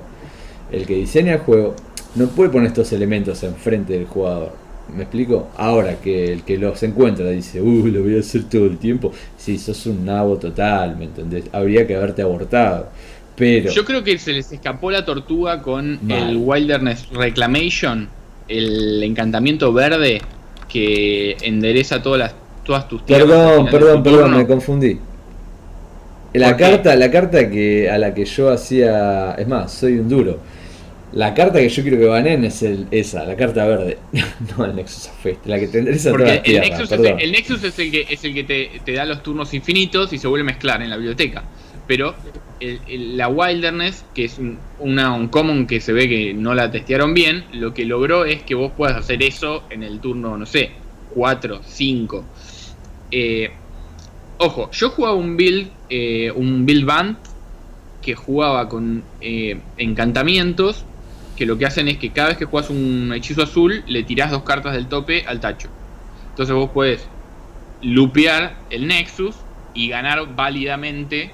el que diseña el juego, no puede poner estos elementos enfrente del jugador. ¿Me explico? Ahora que el que los encuentra dice, uh, lo voy a hacer todo el tiempo. Si sos un nabo total, ¿me entendés? Habría que haberte abortado. Pero... Yo creo que se les escapó la tortuga con el Wilderness Reclamation el encantamiento verde que endereza todas las todas tus tierras. Perdón, perdón, perdón, me confundí. La carta, la carta que a la que yo hacía, es más, soy un duro. La carta que yo quiero que banen es el, esa, la carta verde, no el Nexus Fate, la que te endereza todas las el, Nexus es el, el, Nexus es el que es el que te, te da los turnos infinitos y se vuelve a mezclar en la biblioteca. Pero la Wilderness, que es un, una un common que se ve que no la testearon bien, lo que logró es que vos puedas hacer eso en el turno, no sé, 4, 5. Eh, ojo, yo jugaba un build, eh, un build band que jugaba con eh, encantamientos que lo que hacen es que cada vez que juegas un hechizo azul le tirás dos cartas del tope al tacho. Entonces vos puedes lupear el Nexus y ganar válidamente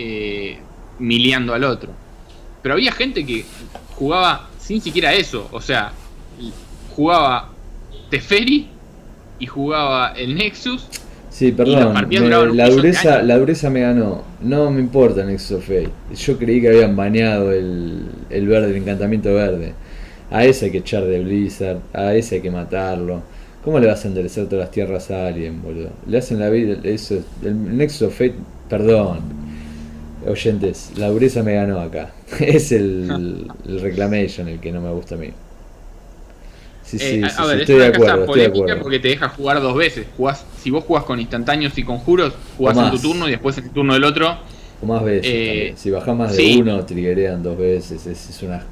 eh, miliando al otro. Pero había gente que jugaba sin siquiera eso. O sea, jugaba Teferi y jugaba el Nexus. Sí, perdón, la, dureza, la dureza me ganó. No me importa Nexus of Fate. Yo creí que habían baneado el, el verde, el encantamiento verde. A ese hay que echar de Blizzard, a ese hay que matarlo. ¿Cómo le vas a enderezar todas las tierras a alguien, boludo? Le hacen la vida, eso, el Nexus of Fate, perdón, oyentes, la dureza me ganó acá. es el, el, Reclamation el que no me gusta a mí. Sí, sí, eh, sí, a ver, estoy, de acuerdo, estoy de acuerdo. porque te deja jugar dos veces. Jugás, si vos jugás con instantáneos y conjuros, jugás en tu turno y después en el turno del otro. O más veces. Eh, si bajás más de uno, triggerean dos veces. Es, es una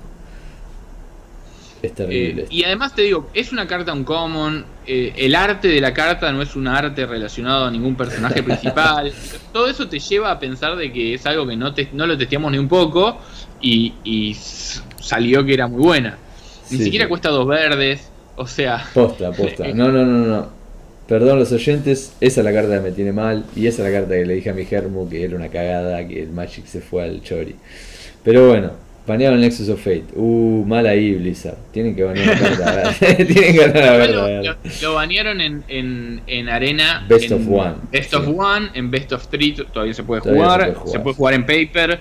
es terrible. Eh, y además te digo, es una carta uncommon. Eh, el arte de la carta no es un arte relacionado a ningún personaje principal. Todo eso te lleva a pensar de que es algo que no, te, no lo testeamos ni un poco y, salió que era muy buena. Ni siquiera cuesta dos verdes. O sea. Posta, posta. No, no, no, no. Perdón los oyentes, esa es la carta que me tiene mal y esa es la carta que le dije a mi Germu que era una cagada, que el Magic se fue al chori. Pero bueno, Banearon el Nexus of Fate. Uh, mal ahí Blizzard. Tienen que banear la verdad. Tienen que ganar la verdad. Lo, banearon en, en, en, arena. Best of One. Best of One, en Best of Three todavía se puede jugar. Se puede jugar, en Paper.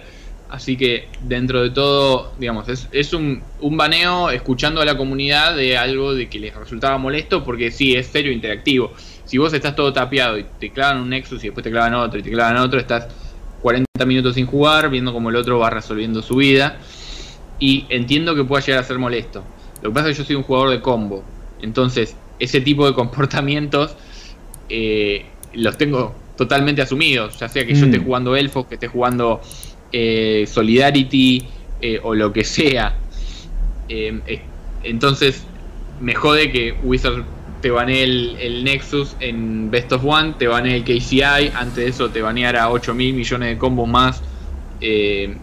Así que dentro de todo, digamos, es, es un, un, baneo escuchando a la comunidad de algo de que les resultaba molesto porque sí, es serio interactivo. Si vos estás todo tapeado y te clavan un Nexus y después te clavan otro y te clavan otro, estás 40 minutos sin jugar, viendo cómo el otro va resolviendo su vida. Y entiendo que pueda llegar a ser molesto. Lo que pasa es que yo soy un jugador de combo. Entonces, ese tipo de comportamientos eh, los tengo totalmente asumidos. Ya sea que yo esté mm. jugando Elfos, que esté jugando eh, Solidarity eh, o lo que sea. entonces, me jode que Wizard te banee el, Nexus en Best of One, te banee el KCI, antes de eso te baneara 8 mil millones de combos más. Eh,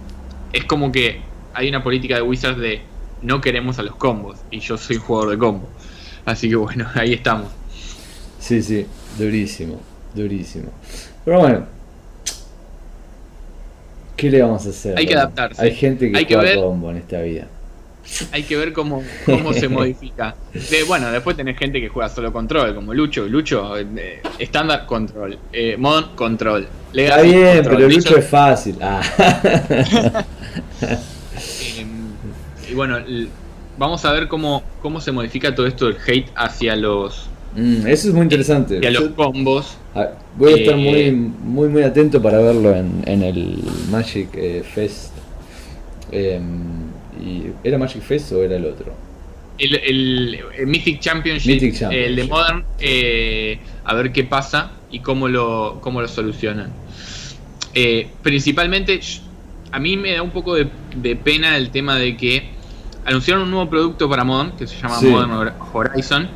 es como que hay una política de Wizards de no queremos a los combos, y yo soy jugador de combos. Así que bueno, ahí estamos. Sí, sí, durísimo, durísimo. Pero bueno, ¿qué le vamos a hacer? Hay que adaptarse. Hay gente que juega combo en esta vida. Hay que ver cómo, cómo se modifica. bueno, después tenés gente que juega solo control, como Lucho. Lucho, eh, estándar control. Eh, mod control. Está bien, pero Lucho es fácil. Ah. Em, y bueno, vamos a ver cómo, cómo se modifica todo esto del hate hacia los. Mm, eso es muy interesante. Hacia los combos. voy a estar muy, eh, muy, muy atento para verlo en, en el Magic Fest. Em, ¿Era Magic Fest o era el otro? El, Mythic, Championship, el de Modern, eh, a ver qué pasa y cómo lo, cómo lo solucionan. Eh, principalmente, a mí me da un poco de, pena el tema de que anunciaron un nuevo producto para Modern que se llama Modern Horizon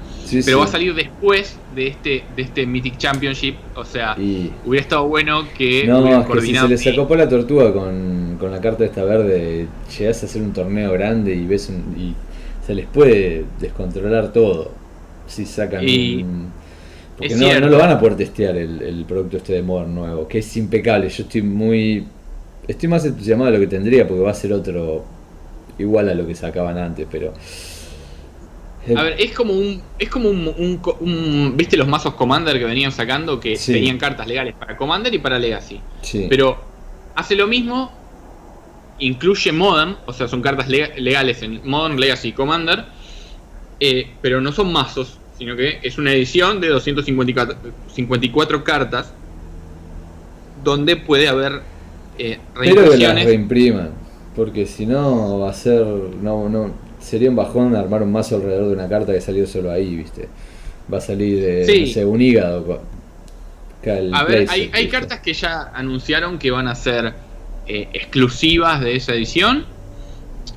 pero va a salir después de este de este Mythic Championship. O sea, hubiera estado bueno que. No, es que si se le sacó por la tortuga con, con la carta esta verde, llegas a hacer un torneo grande y ves y se les puede descontrolar todo. Si sacan Porque no, no, lo van a poder testear el, el producto este de Modern nuevo, que es impecable. Yo estoy muy. Estoy más entusiasmado de lo que tendría porque va a ser otro igual a lo que sacaban antes, pero a ver, es como un. Es como un, ¿Viste los mazos Commander que venían sacando? Que tenían cartas legales para Commander y para Legacy. Pero hace lo mismo. Incluye Modern, o sea, son cartas legales en Modern, Legacy y Commander. Eh, pero no son mazos, sino que es una edición de 254 cartas. Donde puede haber eh, Pero que las reimpriman. Porque si no, va a ser. No, no, sería un bajón armar un mazo alrededor de una carta que salió solo ahí, ¿viste? Va a salir de un hígado. A ver, hay, cartas que ya anunciaron que van a ser eh, exclusivas de esa edición.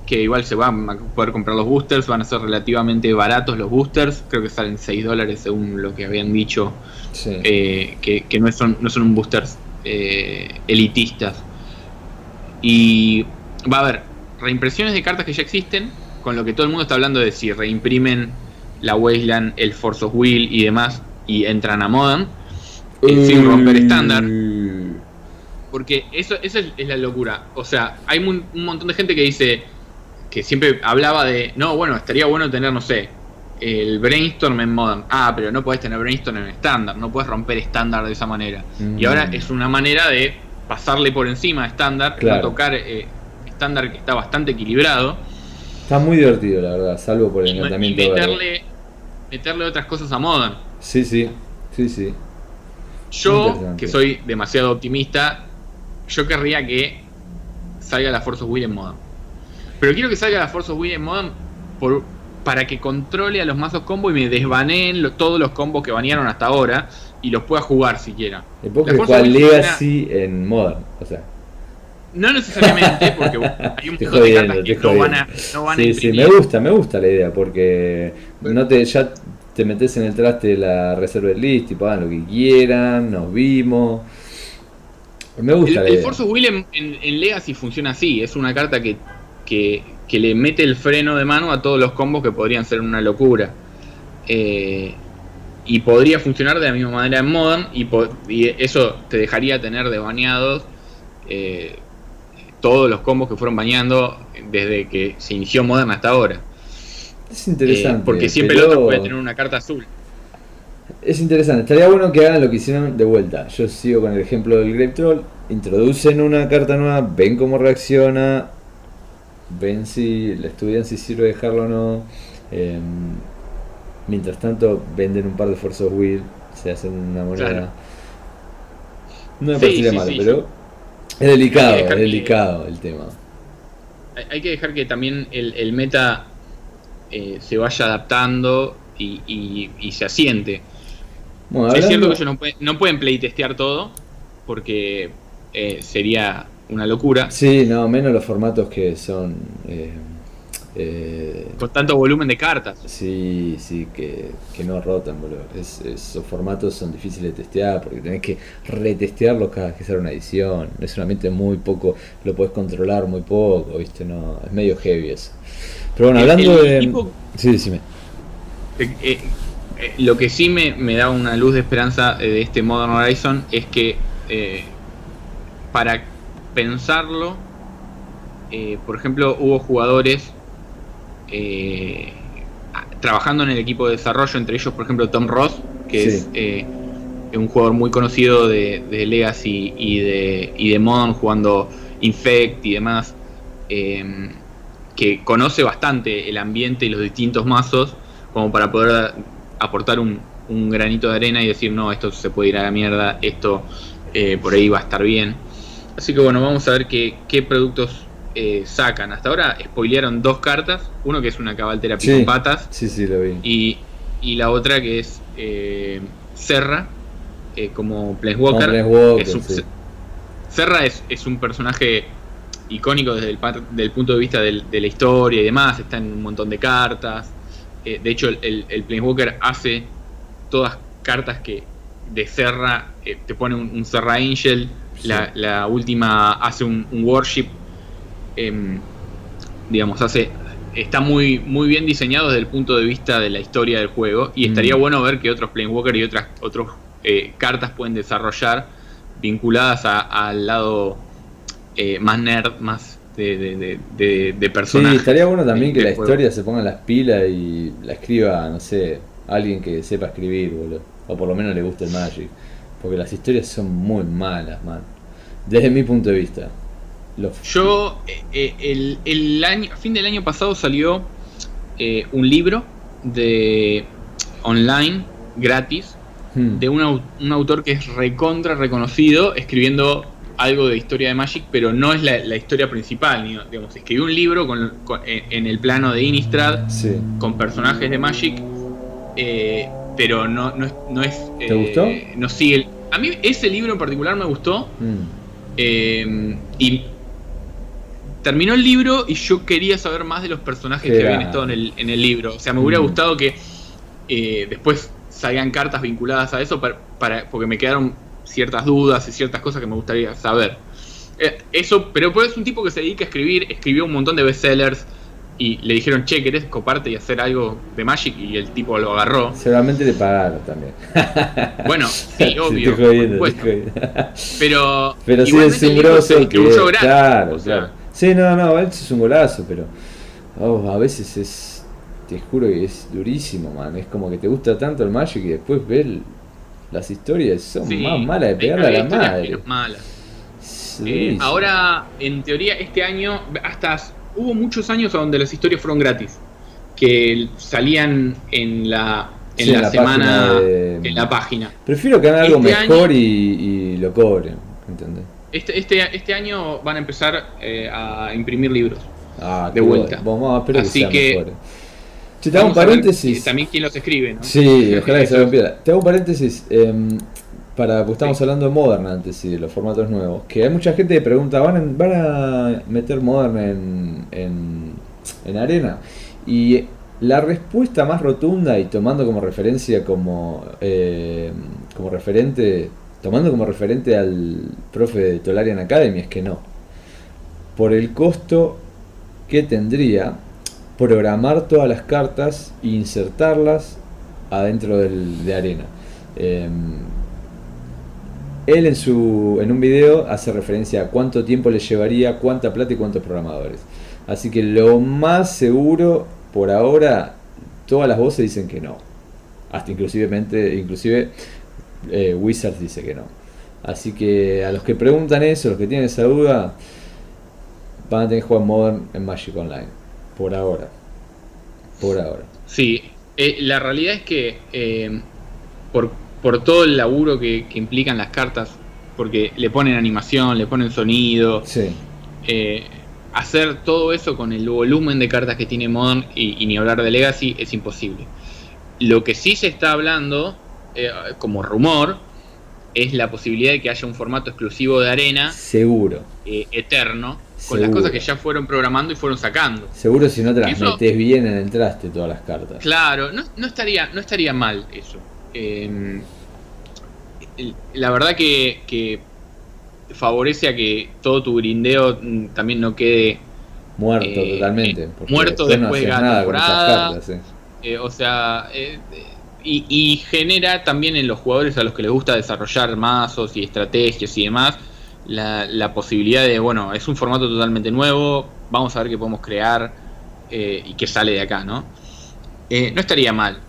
Que igual se van a poder comprar los boosters, van a ser relativamente baratos los boosters. Creo que salen 6 dólares según lo que habían dicho. Eh, que, no, son, no son un boosters eh, elitistas. Y va a haber reimpresiones de cartas que ya existen con lo que todo el mundo está hablando de si reimprimen la Wasteland, el Force of Will y demás y entran a Modern eh, sin romper estándar. Porque eso, eso es, la locura. O sea, hay un, montón de gente que dice que siempre hablaba de, no, bueno, estaría bueno tener, no sé, el brainstorm en Modern. Ah, pero no puedes tener brainstorm en estándar, no puedes romper estándar de esa manera. Y ahora mm. es una manera de pasarle por encima a estándar, no tocar eh, estándar que está bastante equilibrado Está muy divertido, la verdad, salvo por el encantamiento. Y meterle, meterle otras cosas a Modern. Sí, sí, sí, sí. Yo, que soy demasiado optimista, yo querría que salga la Force of Will en Modern. Pero quiero que salga la Force of Will en Modern por, para que controle a los mazos combo y me desbaneen todos los combos que banearon hasta ahora y los pueda jugar siquiera. El cual Legacy en Modern, o sea. No necesariamente, porque hay un montón de cartas que no van, a, no van sí, Sí, me gusta, me gusta la idea, porque no te, ya te metes en el traste de la reserva list y pagan lo que quieran, nos vimos. Me gusta el, la idea. El Force of Will en, Legacy funciona así, es una carta que, que, que, le mete el freno de mano a todos los combos que podrían ser una locura. Eh, y podría funcionar de la misma manera en Modern, y, y eso te dejaría tener de baneados. Eh, todos los combos que fueron bañando desde que se inició Modern hasta ahora. Es interesante. Eh, porque siempre el otro puede tener una carta azul. Es interesante, estaría bueno que hagan lo que hicieron de vuelta. Yo sigo con el ejemplo del Grape Troll. Introducen una carta nueva, ven cómo reacciona, ven si la estudian si sirve dejarlo o no. Em, mientras tanto, venden un par de Force of Will, se hacen una moneda. No me parece mal, pero es delicado, es delicado el tema. Hay que dejar que también el, meta eh, se vaya adaptando y, se asiente. Es cierto que ellos no, pueden, no pueden playtestear todo, porque eh, sería una locura. Sí, no, menos los formatos que son eh, Eh, Con tanto volumen de cartas. Sí, sí, que, no rotan, boludo. esos formatos son difíciles de testear porque tenés que retestearlos cada vez que sale una edición. Es un ambiente muy poco, lo podés controlar muy poco, ¿viste? no Es medio heavy eso. Pero bueno, hablando de. Sí, decime. Eh, eh, lo que sí me, me, da una luz de esperanza de este Modern Horizon es que para pensarlo, por ejemplo, hubo jugadores trabajando en el equipo de desarrollo, entre ellos, por ejemplo, Tom Ross, que es un jugador muy conocido de, Legacy y de, y de Modern, jugando Infect y demás que conoce bastante el ambiente y los distintos mazos como para poder aportar un, granito de arena y decir, no, esto se puede ir a la mierda, esto eh, por ahí va a estar bien. Así que bueno, vamos a ver qué, productos eh, sacan. Hasta ahora spoilearon dos cartas, uno que es una cabaltera pico patas. Sí, sí, lo vi. Y, y la otra que es eh, Serra, como Planeswalker. Serra es, es un personaje icónico desde el, punto de vista de la historia y demás, está en un montón de cartas. Eh, de hecho, el, el, Planeswalker hace todas cartas que de Serra, eh, te pone un, Serra Angel, la, última hace un, Warship, em, digamos, hace está muy, muy bien diseñado desde el punto de vista de la historia del juego y estaría mm. bueno ver que otros Planeswalker y otras otros, eh, cartas pueden desarrollar vinculadas al lado eh, más nerd, más de, de, de, de personaje. Sí, estaría bueno también que la historia se ponga las pilas y la escriba, no sé, alguien que sepa escribir, boludo. O por lo menos le guste el Magic. Porque las historias son muy malas, man. Desde mi punto de vista. Yo, eh, eh, el, el año, a fin del año pasado salió un libro de online gratis hmm. de un, un autor que es recontra reconocido escribiendo algo de historia de Magic, pero no es la, historia principal. Digamos, escribió un libro con, en el plano de Innistrad con personajes de Magic, eh, pero no, no, es. ¿Te eh, gustó? No sigue. a mí ese libro en particular me gustó. Mm. Eh, y terminó el libro y yo quería saber más de los personajes que habían estado en el, en el libro. O sea, me hubiera mm. gustado que después salgan cartas vinculadas a eso para, porque me quedaron ciertas dudas y ciertas cosas que me gustaría saber. Eh, eso, pero pues es un tipo que se dedica a escribir, escribió un montón de bestsellers y le dijeron, che, ¿querés coparte y hacer algo de Magic? Y el tipo lo agarró. Seguramente le pagaron también. Bueno, sí, obvio. pero, pero sí es un grosso que, claro, claro. Sí, no, no, él es un golazo, pero oh, a veces es, te juro que es durísimo, man. Es como que te gusta tanto el Magic y después ves las historias son más malas de pegarle a la madre. Malas. Eh, ahora, en teoría, este año, hasta hubo muchos años donde las historias fueron gratis, que salían en la, en la, semana, en la página. Prefiero que hagan algo este mejor y, lo cobren, ¿entendés? Este, este, este año van a empezar eh, a imprimir libros. Ah, de vuelta. Vamos, a Así que, te hago un paréntesis. También quién los escribe, ¿no? Sí, ojalá que se rompiera. Te hago un paréntesis. Em, para, porque estamos hablando de Modern antes y de los formatos nuevos. Que hay mucha gente que pregunta, ¿van, van a meter Modern en, en, en arena? Y la respuesta más rotunda y tomando como referencia como, eh, como referente, tomando como referente al profe de Tolarian Academy es que no. Por el costo que tendría programar todas las cartas e insertarlas adentro del, de arena. Em, él en, su, en un video hace referencia a cuánto tiempo le llevaría, cuánta plata y cuántos programadores. Así que lo más seguro por ahora, todas las voces dicen que no. Hasta inclusive eh, Wizards dice que no. Así que a los que preguntan eso, los que tienen esa duda, van a tener que jugar Modern en Magic Online por ahora. Por ahora. Sí, eh, la realidad es que eh, por, todo el laburo que, implican las cartas, porque le ponen animación, le ponen sonido, eh, hacer todo eso con el volumen de cartas que tiene Modern y, ni hablar de Legacy es imposible. Lo que sí se está hablando, como rumor, es la posibilidad de que haya un formato exclusivo de arena. Seguro. eterno con las cosas que ya fueron programando y fueron sacando. Seguro si no te las metes bien en el traste todas las cartas. Claro, no, estaría, no estaría mal eso. Em, la verdad que, favorece a que todo tu grindeo mm, también no quede muerto eh, totalmente. Eh, muerto después, de la temporada. Eh, o sea, y, genera también en los jugadores a los que les gusta desarrollar mazos y estrategias y demás, la, posibilidad de, bueno, es un formato totalmente nuevo, vamos a ver qué podemos crear eh, y qué sale de acá, ¿no? Eh, no estaría mal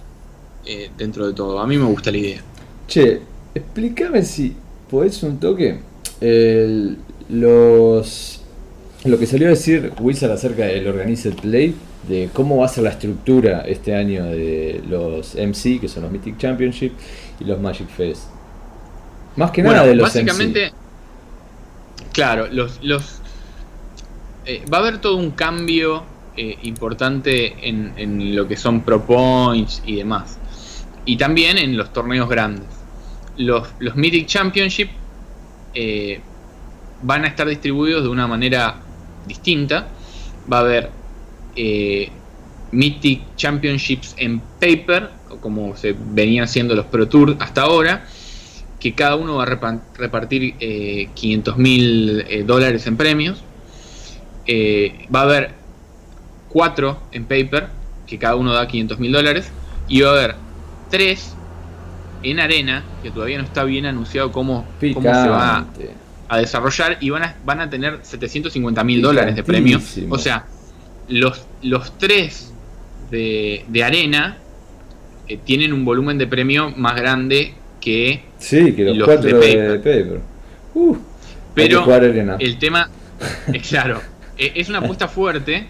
eh, dentro de todo, a mí me gusta la idea. Che, explícame si podés un toque los lo que salió a decir Wizard acerca del Organized Play, de cómo va a ser la estructura este año de los MC, que son los Mythic Championship, y los Magic Fest. Más que nada de los básicamente, Claro, los, los eh, va a haber todo un cambio eh, importante en, lo que son Pro Points y demás. Y también en los torneos grandes. Los, los Mythic Championship eh, van a estar distribuidos de una manera distinta. Va a haber Mythic Championships en paper, como se venían haciendo los Pro Tour hasta ahora que cada uno va a repartir eh, 500 mil eh, dólares en premios. Eh, va a haber cuatro en paper, que cada uno da 500 mil dólares. Y va a haber tres en arena, que todavía no está bien anunciado cómo, cómo se va a, desarrollar. Y van a, van a tener 750 mil dólares de premio. O sea, los, los tres de, de arena eh, tienen un volumen de premio más grande que, sí, que los, cuatro de paper. Uh, pero el tema, es claro, e, es una apuesta fuerte,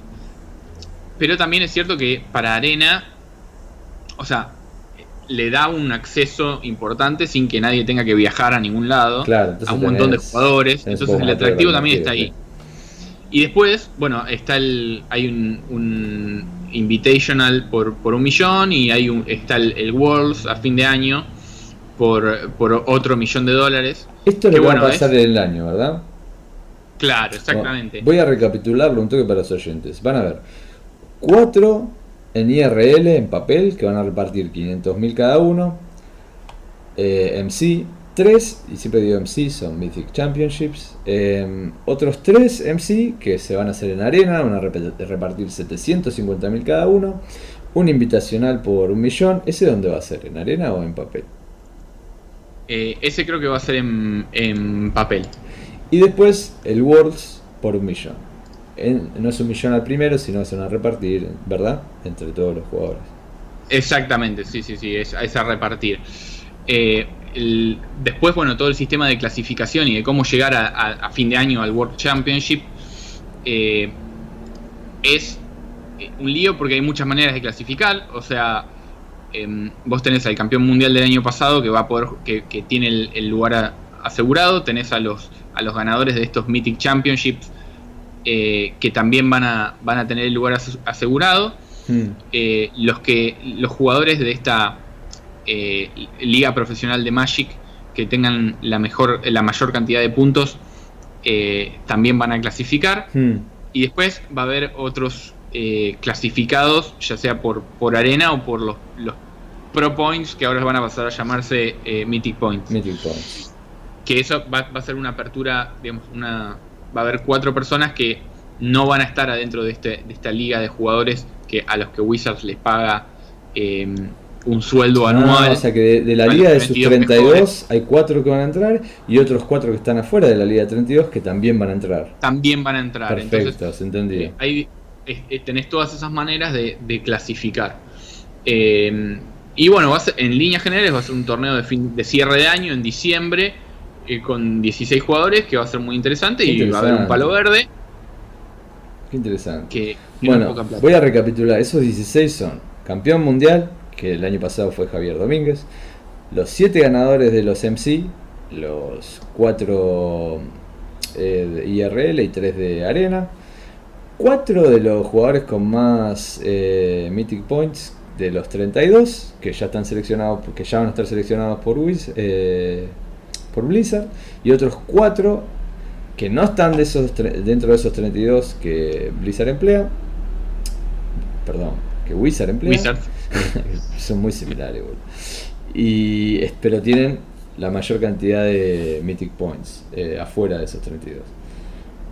pero también es cierto que para Arena, o sea, le da un acceso importante sin que nadie tenga que viajar a ningún lado, a un montón de jugadores, entonces el atractivo también está ahí. Y después, bueno, está el, hay un, un Invitational por, por, un millón y hay un, está el, el Worlds a fin de año por, otro millón de dólares. Esto es lo que va a pasar en el año, ¿verdad? Claro, exactamente. voy a recapitularlo un toque para los oyentes. Van a ver cuatro en IRL, en papel, que van a repartir 500.000 cada uno. Eh, MC, 3, y siempre digo MC, son Mythic Championships. Em, otros 3 MC que se van a hacer en arena, van a repartir 750.000 cada uno. Un invitacional por un millón. ¿Ese dónde va a ser? ¿En arena o en papel? Eh, ese creo que va a ser en, papel. Y después el Worlds por un millón. no es un millón al primero, sino se van a repartir, ¿verdad? Entre todos los jugadores. Exactamente, sí, sí, sí, es, a repartir. Eh, después, bueno, todo el sistema de clasificación y de cómo llegar a, fin de año al World Championship eh, es un lío porque hay muchas maneras de clasificar. O sea, Em, vos tenés al campeón mundial del año pasado que va a poder, que, tiene el, lugar asegurado, tenés a los, a los ganadores de estos Mythic Championships eh, que también van a, van a tener el lugar asegurado. Hmm. Eh, los que los jugadores de esta eh, liga profesional de Magic que tengan la mejor la mayor cantidad de puntos también van a clasificar hmm. y después va a haber otros eh, clasificados, ya sea por, por arena o por los, los Pro Points, que ahora van a pasar a llamarse eh, Mythic Points. Que eso va, a ser una apertura, digamos, una va a haber cuatro personas que no van a estar adentro de, este, de esta liga de jugadores que a los que Wizards les paga un sueldo ah, anual. o sea que de, la liga de sus 32 hay cuatro que van a entrar y otros cuatro que están afuera de la liga de 32 que también van a entrar. También van a entrar. Perfecto, se entendió. Eh, hay, tenés todas esas maneras de, clasificar. Eh, y bueno, en líneas generales va a ser un torneo de, fin, de cierre de año en diciembre eh, con 16 jugadores que va a ser muy interesante, y va a haber un palo verde. Qué interesante. bueno, voy a recapitular. Esos 16 son campeón mundial, que el año pasado fue Javier Domínguez, los 7 ganadores de los MC, los 4 eh, de IRL y 3 de Arena, cuatro de los jugadores con más eh, Mythic Points de los 32, que ya están seleccionados, que ya van a estar seleccionados por, Wiz, eh, por Blizzard, y otros cuatro que no están de esos dentro de esos 32 que Blizzard emplea. Perdón, que Wizard emplea. Wizard. Son muy similares, Y, pero tienen la mayor cantidad de Mythic Points eh, afuera de esos 32.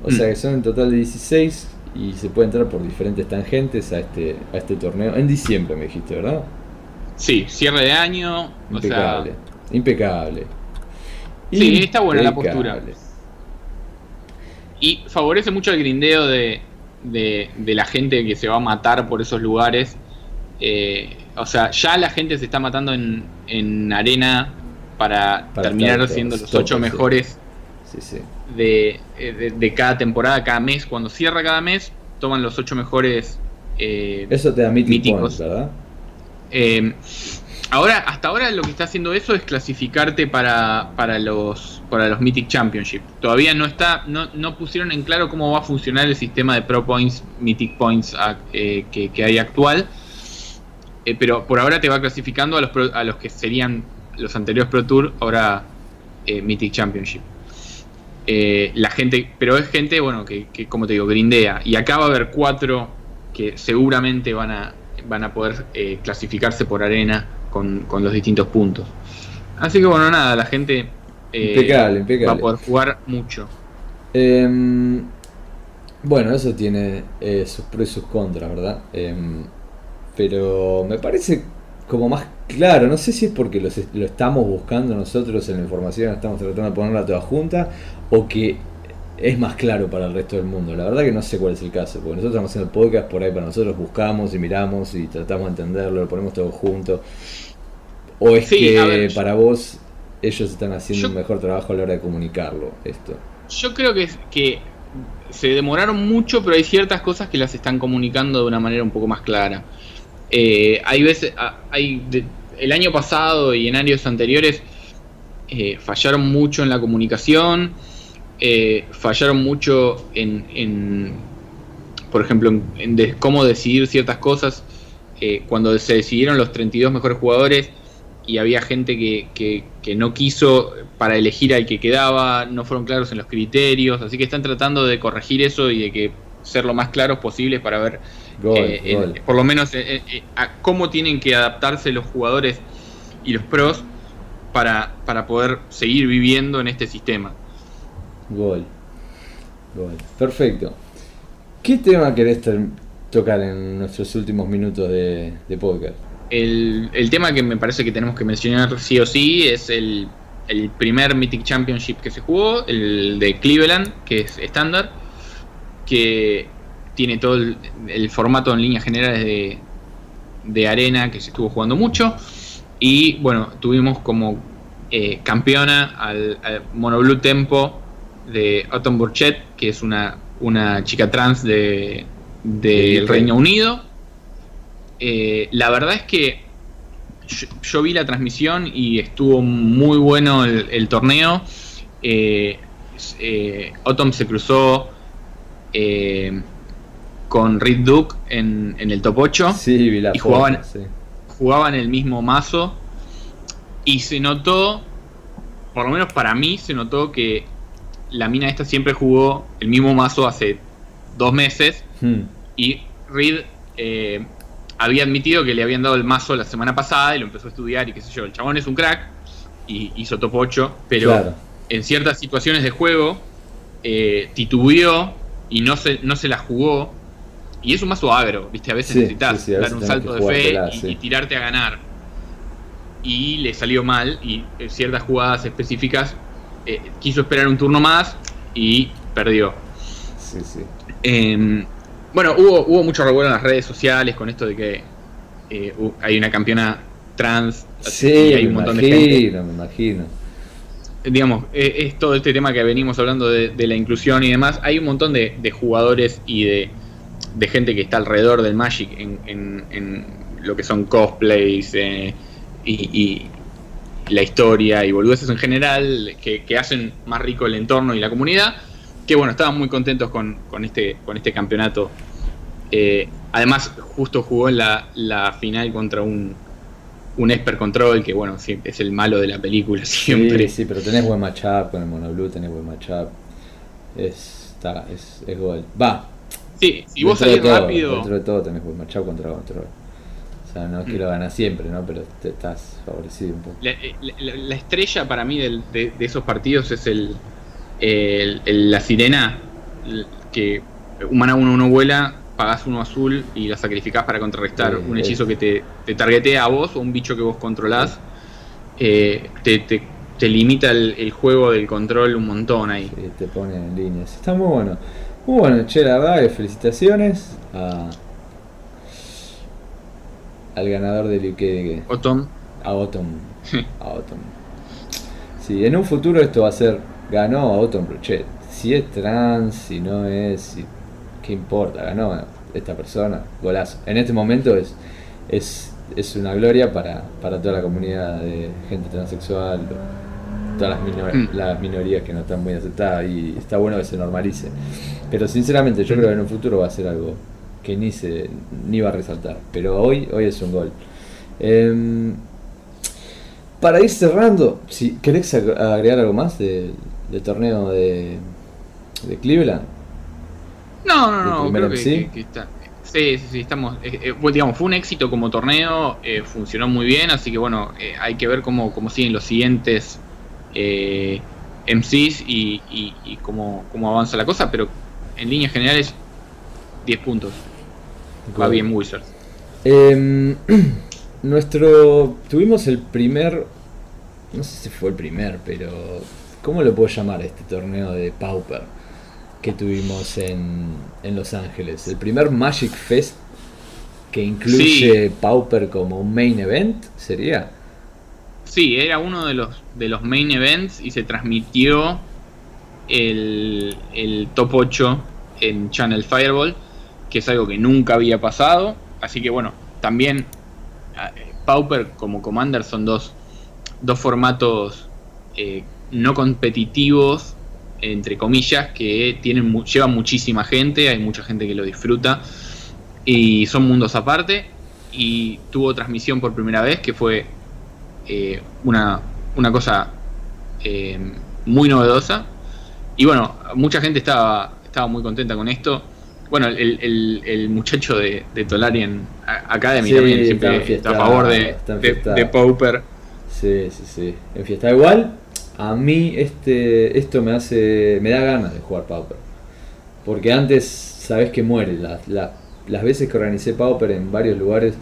O sea mm. que son en total de 16 y se puede entrar por diferentes tangentes a este, a este torneo. En diciembre me dijiste, ¿verdad? Sí, cierre de año. Impecable. impecable. Sí, está buena la postura. Y favorece mucho el grindeo de, de, la gente que se va a matar por esos lugares. Eh, o sea, ya la gente se está matando en, en arena para, terminar siendo los ocho mejores eh, De, cada temporada, cada mes. Cuando cierra cada mes, toman los ocho mejores. Eh, Eso te da míticos, ¿verdad? Eh, ahora, hasta ahora lo que está haciendo eso es clasificarte para, para los para los Mythic Championship. Todavía no está, no, no pusieron en claro cómo va a funcionar el sistema de Pro Points, Mythic Points ah, que, hay actual. Pero por ahora te va clasificando a los, a los que serían los anteriores Pro Tour, ahora eh, Mythic Championship. Eh, la gente, pero es gente, bueno, que, como te digo, grindea. Y acá va a haber cuatro que seguramente van a, van a poder eh, clasificarse por arena con, los distintos puntos. Así que bueno, nada, la gente va a poder jugar mucho. Em, bueno, eso tiene sus pros y sus contras, ¿verdad? Pero me parece como más claro. No sé si es porque lo estamos buscando nosotros en la información, estamos tratando de ponerla toda junta, o que es más claro para el resto del mundo. La verdad que no sé cuál es el caso, porque nosotros estamos haciendo el podcast por ahí para nosotros, buscamos y miramos y tratamos de entenderlo, lo ponemos todo junto. O es que para vos ellos están haciendo un mejor trabajo a la hora de comunicarlo, esto. Yo creo que, que se demoraron mucho, pero hay ciertas cosas que las están comunicando de una manera un poco más clara. Eh, hay veces, ah, hay el año pasado y en años anteriores eh, fallaron mucho en la comunicación, eh, fallaron mucho en, por ejemplo, en, cómo decidir ciertas cosas. cuando se decidieron los 32 mejores jugadores y había gente que, que, no quiso para elegir al que quedaba, no fueron claros en los criterios, así que están tratando de corregir eso y de que ser lo más claros posibles para ver eh, por lo menos eh, eh, a cómo tienen que adaptarse los jugadores y los pros para, para poder seguir viviendo en este sistema. Gol. Gol. Perfecto. ¿Qué tema querés tocar en nuestros últimos minutos de, de podcast? El, el, tema que me parece que tenemos que mencionar sí o sí es el, el primer Mythic Championship que se jugó, el de Cleveland, que es estándar, que tiene todo el, formato en líneas generales de, arena que se estuvo jugando mucho. Y bueno, tuvimos como eh, campeona al, Mono Blue Tempo de Autumn Burchett, que es una, una chica trans de, del Reino Unido. Eh, la verdad es que yo, vi la transmisión y estuvo muy bueno el, torneo. Eh, Autumn se cruzó con Reed Duke en, el top 8 y jugaban, jugaban el mismo mazo. Y se notó, por lo menos para mí, se notó que la mina esta siempre jugó el mismo mazo hace dos meses. Hmm. y Reed eh, había admitido que le habían dado el mazo la semana pasada y lo empezó a estudiar y qué sé yo, el chabón es un crack y hizo top 8, pero en ciertas situaciones de juego eh, titubeó y no se, no se la jugó y es un mazo agro, ¿viste? A veces necesitas dar un salto de fe y, tirarte a ganar. Y le salió mal y en ciertas jugadas específicas eh, quiso esperar un turno más y perdió. Sí, sí. Em, bueno, hubo, hubo mucho revuelo en las redes sociales con esto de que eh, hay una campeona trans sí, y hay un montón de gente. Me imagino. Digamos, es, todo este tema que venimos hablando de, la inclusión y demás. Hay un montón de jugadores y de de gente que está alrededor del Magic en, lo que son cosplays eh, y, la historia y boludeces en general que, hacen más rico el entorno y la comunidad. Que bueno, estaban muy contentos con, este, con este campeonato. Eh, además, justo jugó en la, final contra un, un Esper Control, que bueno, es el malo de la película siempre. Sí, sí, pero tenés buen matchup con el Mono Blue, tenés buen matchup. es, está, es, es gol. Va. Sí, si vos salís rápido. Dentro de todo tenés marchado contra control. O sea, no es que mm. lo ganas siempre, ¿no? Pero te estás favorecido un poco. La, estrella para mí de, de, esos partidos es el, la sirena que humana uno uno vuela, pagás uno azul y la sacrificás para contrarrestar un hechizo que te, te targetea a vos o un bicho que vos controlás. Eh, te, te, te, limita el, juego del control un montón ahí. Sí, te pone en líneas. Está muy bueno. Muy bueno, che, la verdad, felicitaciones a, al ganador del que Otom. A Otom. a Otom. Sí, en un futuro esto va a ser ganó a Otom, pero che, si es trans, si no es, si, ¿qué importa? Ganó esta persona, golazo. En este momento es, es, es una gloria para, para toda la comunidad de gente transexual, todas las, mm. las minorías que no están muy aceptadas y está bueno que se normalice. Pero sinceramente yo creo que en un futuro va a ser algo que ni se ni va a resaltar. Pero hoy, hoy es un gol. Em, para ir cerrando, si querés agregar algo más del torneo de, de Cleveland. No, no, no, creo que, sí. está. Sí, sí, estamos. Eh, eh, digamos, fue un éxito como torneo, eh, funcionó muy bien, así que bueno, hay que ver cómo, cómo siguen los siguientes MCs y, y, cómo, cómo, avanza la cosa, pero en líneas generales, 10 puntos. Va bien Wizards. Em, nuestro. Tuvimos el primer. No sé si fue el primer, pero. ¿Cómo lo puedo llamar este torneo de Pauper? que tuvimos en, en Los Ángeles. El primer Magic Fest que incluye Pauper como un main event, ¿sería? Sí, era uno de los, de los main events y se transmitió el, el top 8 en Channel Fireball, que es algo que nunca había pasado. Así que bueno, también eh, Pauper como Commander son dos, dos formatos eh, no competitivos entre comillas, que tienen, llevan muchísima gente, hay mucha gente que lo disfruta, y son mundos aparte, y tuvo transmisión por primera vez, que fue eh, una, una, cosa eh, muy novedosa, y bueno, mucha gente estaba, estaba muy contenta con esto. Bueno, el, el, muchacho de, de Tolarian Academy también siempre está a favor de, de, Pauper. Sí, sí, sí. En fiesta igual, a mí este, esto me hace, me da ganas de jugar Pauper. Porque antes, sabes que muere. las veces que organicé Pauper en varios lugares,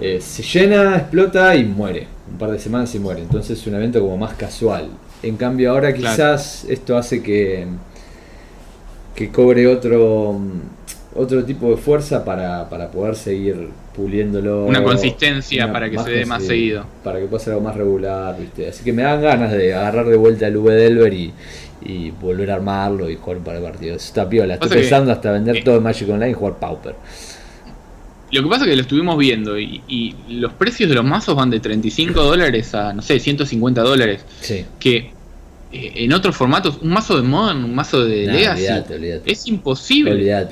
eh, se llena, explota y muere. Un par de semanas y muere. Entonces es un evento como más casual. En cambio ahora quizás esto hace que, que cobre otro, otro tipo de fuerza para, para poder seguir puliéndolo. Una consistencia para que se dé más seguido. Para que pueda ser algo más regular, ¿viste? Así que me dan ganas de agarrar de vuelta el V Delver y, y volver a armarlo y jugar un par de partidos. Está piola. Estoy pensando hasta vender todo el Magic Online y jugar Pauper. Lo que pasa es que lo estuvimos viendo y, los precios de los mazos van de 35 dólares a, no sé, 150 dólares. Sí. Que eh, en otros formatos, un mazo de Modern, un mazo de Legacy, es imposible.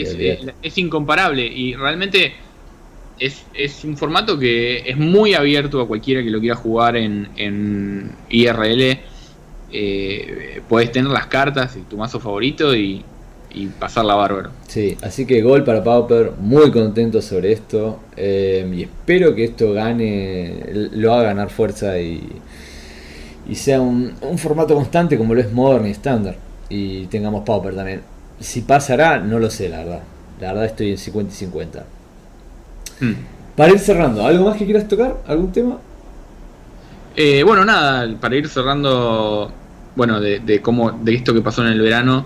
es, incomparable y realmente es, es, un formato que es muy abierto a cualquiera que lo quiera jugar en, en IRL. Eh, puedes tener las cartas y tu mazo favorito y, y pasarla bárbaro. Sí, así que gol para Pauper, muy contento sobre esto eh, y espero que esto gane, lo haga ganar fuerza y, y sea un, un, formato constante como lo es Modern y Standard y tengamos Pauper también. Si pasará, no lo sé, la verdad. La verdad estoy en 50 y 50. Hmm. Para ir cerrando, ¿algo más que quieras tocar? ¿Algún tema? Eh, bueno, nada, para ir cerrando, bueno, de, cómo, de esto que pasó en el verano,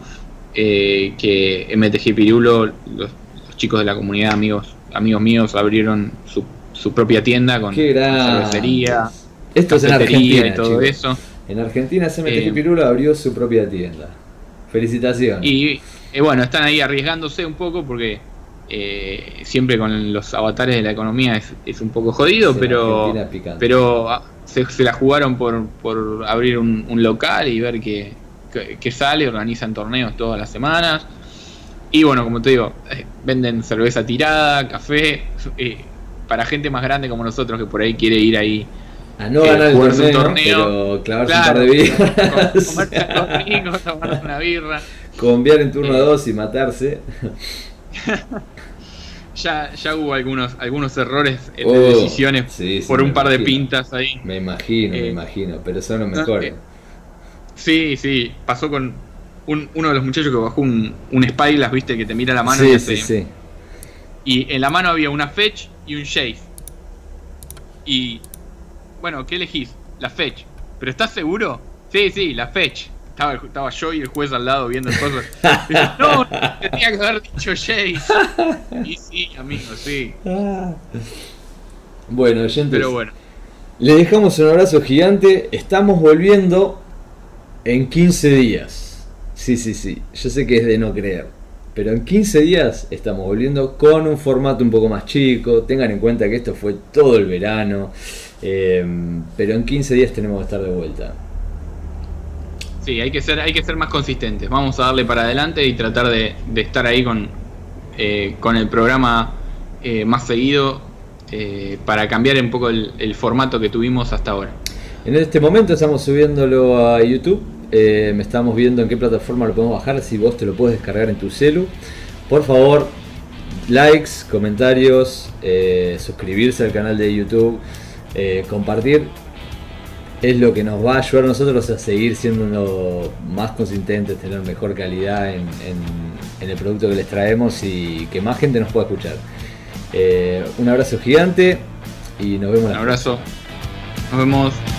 eh, que MTG Pirulo, los, chicos de la comunidad, amigos, amigos míos, abrieron su, su propia tienda con cervecería, esto es en Argentina y todo eso. En Argentina MTG eh, Pirulo abrió su propia tienda. Felicitaciones. Y bueno, están ahí arriesgándose un poco porque eh, siempre con los avatares de la economía es, un poco jodido, pero, pero ah, se, la jugaron por, por abrir un, local y ver qué que, sale, organizan torneos todas las semanas. Y bueno, como te digo, eh, venden cerveza tirada, café, eh, para gente más grande como nosotros que por ahí quiere ir ahí a no ganar el torneo, pero clavarse un par de birras. tomar una birra. Conviar en turno 2 y matarse. ya, ya hubo algunos, algunos errores de oh, decisiones por un par de pintas ahí. Me imagino, me imagino, pero son los mejores. Sí, sí, pasó con uno de los muchachos que bajó un, un Spyglass, viste, que te mira la mano. Sí, sí, sí. Y en la mano había una Fetch y un Chase. Y, bueno, ¿qué elegís? La Fetch. ¿Pero estás seguro? Sí, sí, la Fetch. Estaba, estaba yo y el juez al lado viendo el coso. no, tenía que haber dicho Chase. Y sí, amigo, sí. Bueno, oyentes. Pero bueno. Le dejamos un abrazo gigante. Estamos volviendo en 15 días. Sí, sí, sí. Yo sé que es de no creer. Pero en 15 días estamos volviendo con un formato un poco más chico. Tengan en cuenta que esto fue todo el verano. Eh, pero en 15 días tenemos que estar de vuelta. Sí, hay que ser, hay que ser más consistentes. Vamos a darle para adelante y tratar de, estar ahí con, eh, con el programa eh, más seguido para cambiar un poco el formato que tuvimos hasta ahora. En este momento estamos subiéndolo a YouTube eh, me estamos viendo en qué plataforma lo podemos bajar, si vos te lo puedes descargar en tu celu. Por favor, likes, comentarios, eh, suscribirse al canal de YouTube, eh, compartir. Es lo que nos va a ayudar a nosotros a seguir siendo más consistentes, tener mejor calidad en, el producto que les traemos y que más gente nos pueda escuchar. un abrazo gigante y nos vemos. Un abrazo. Nos vemos.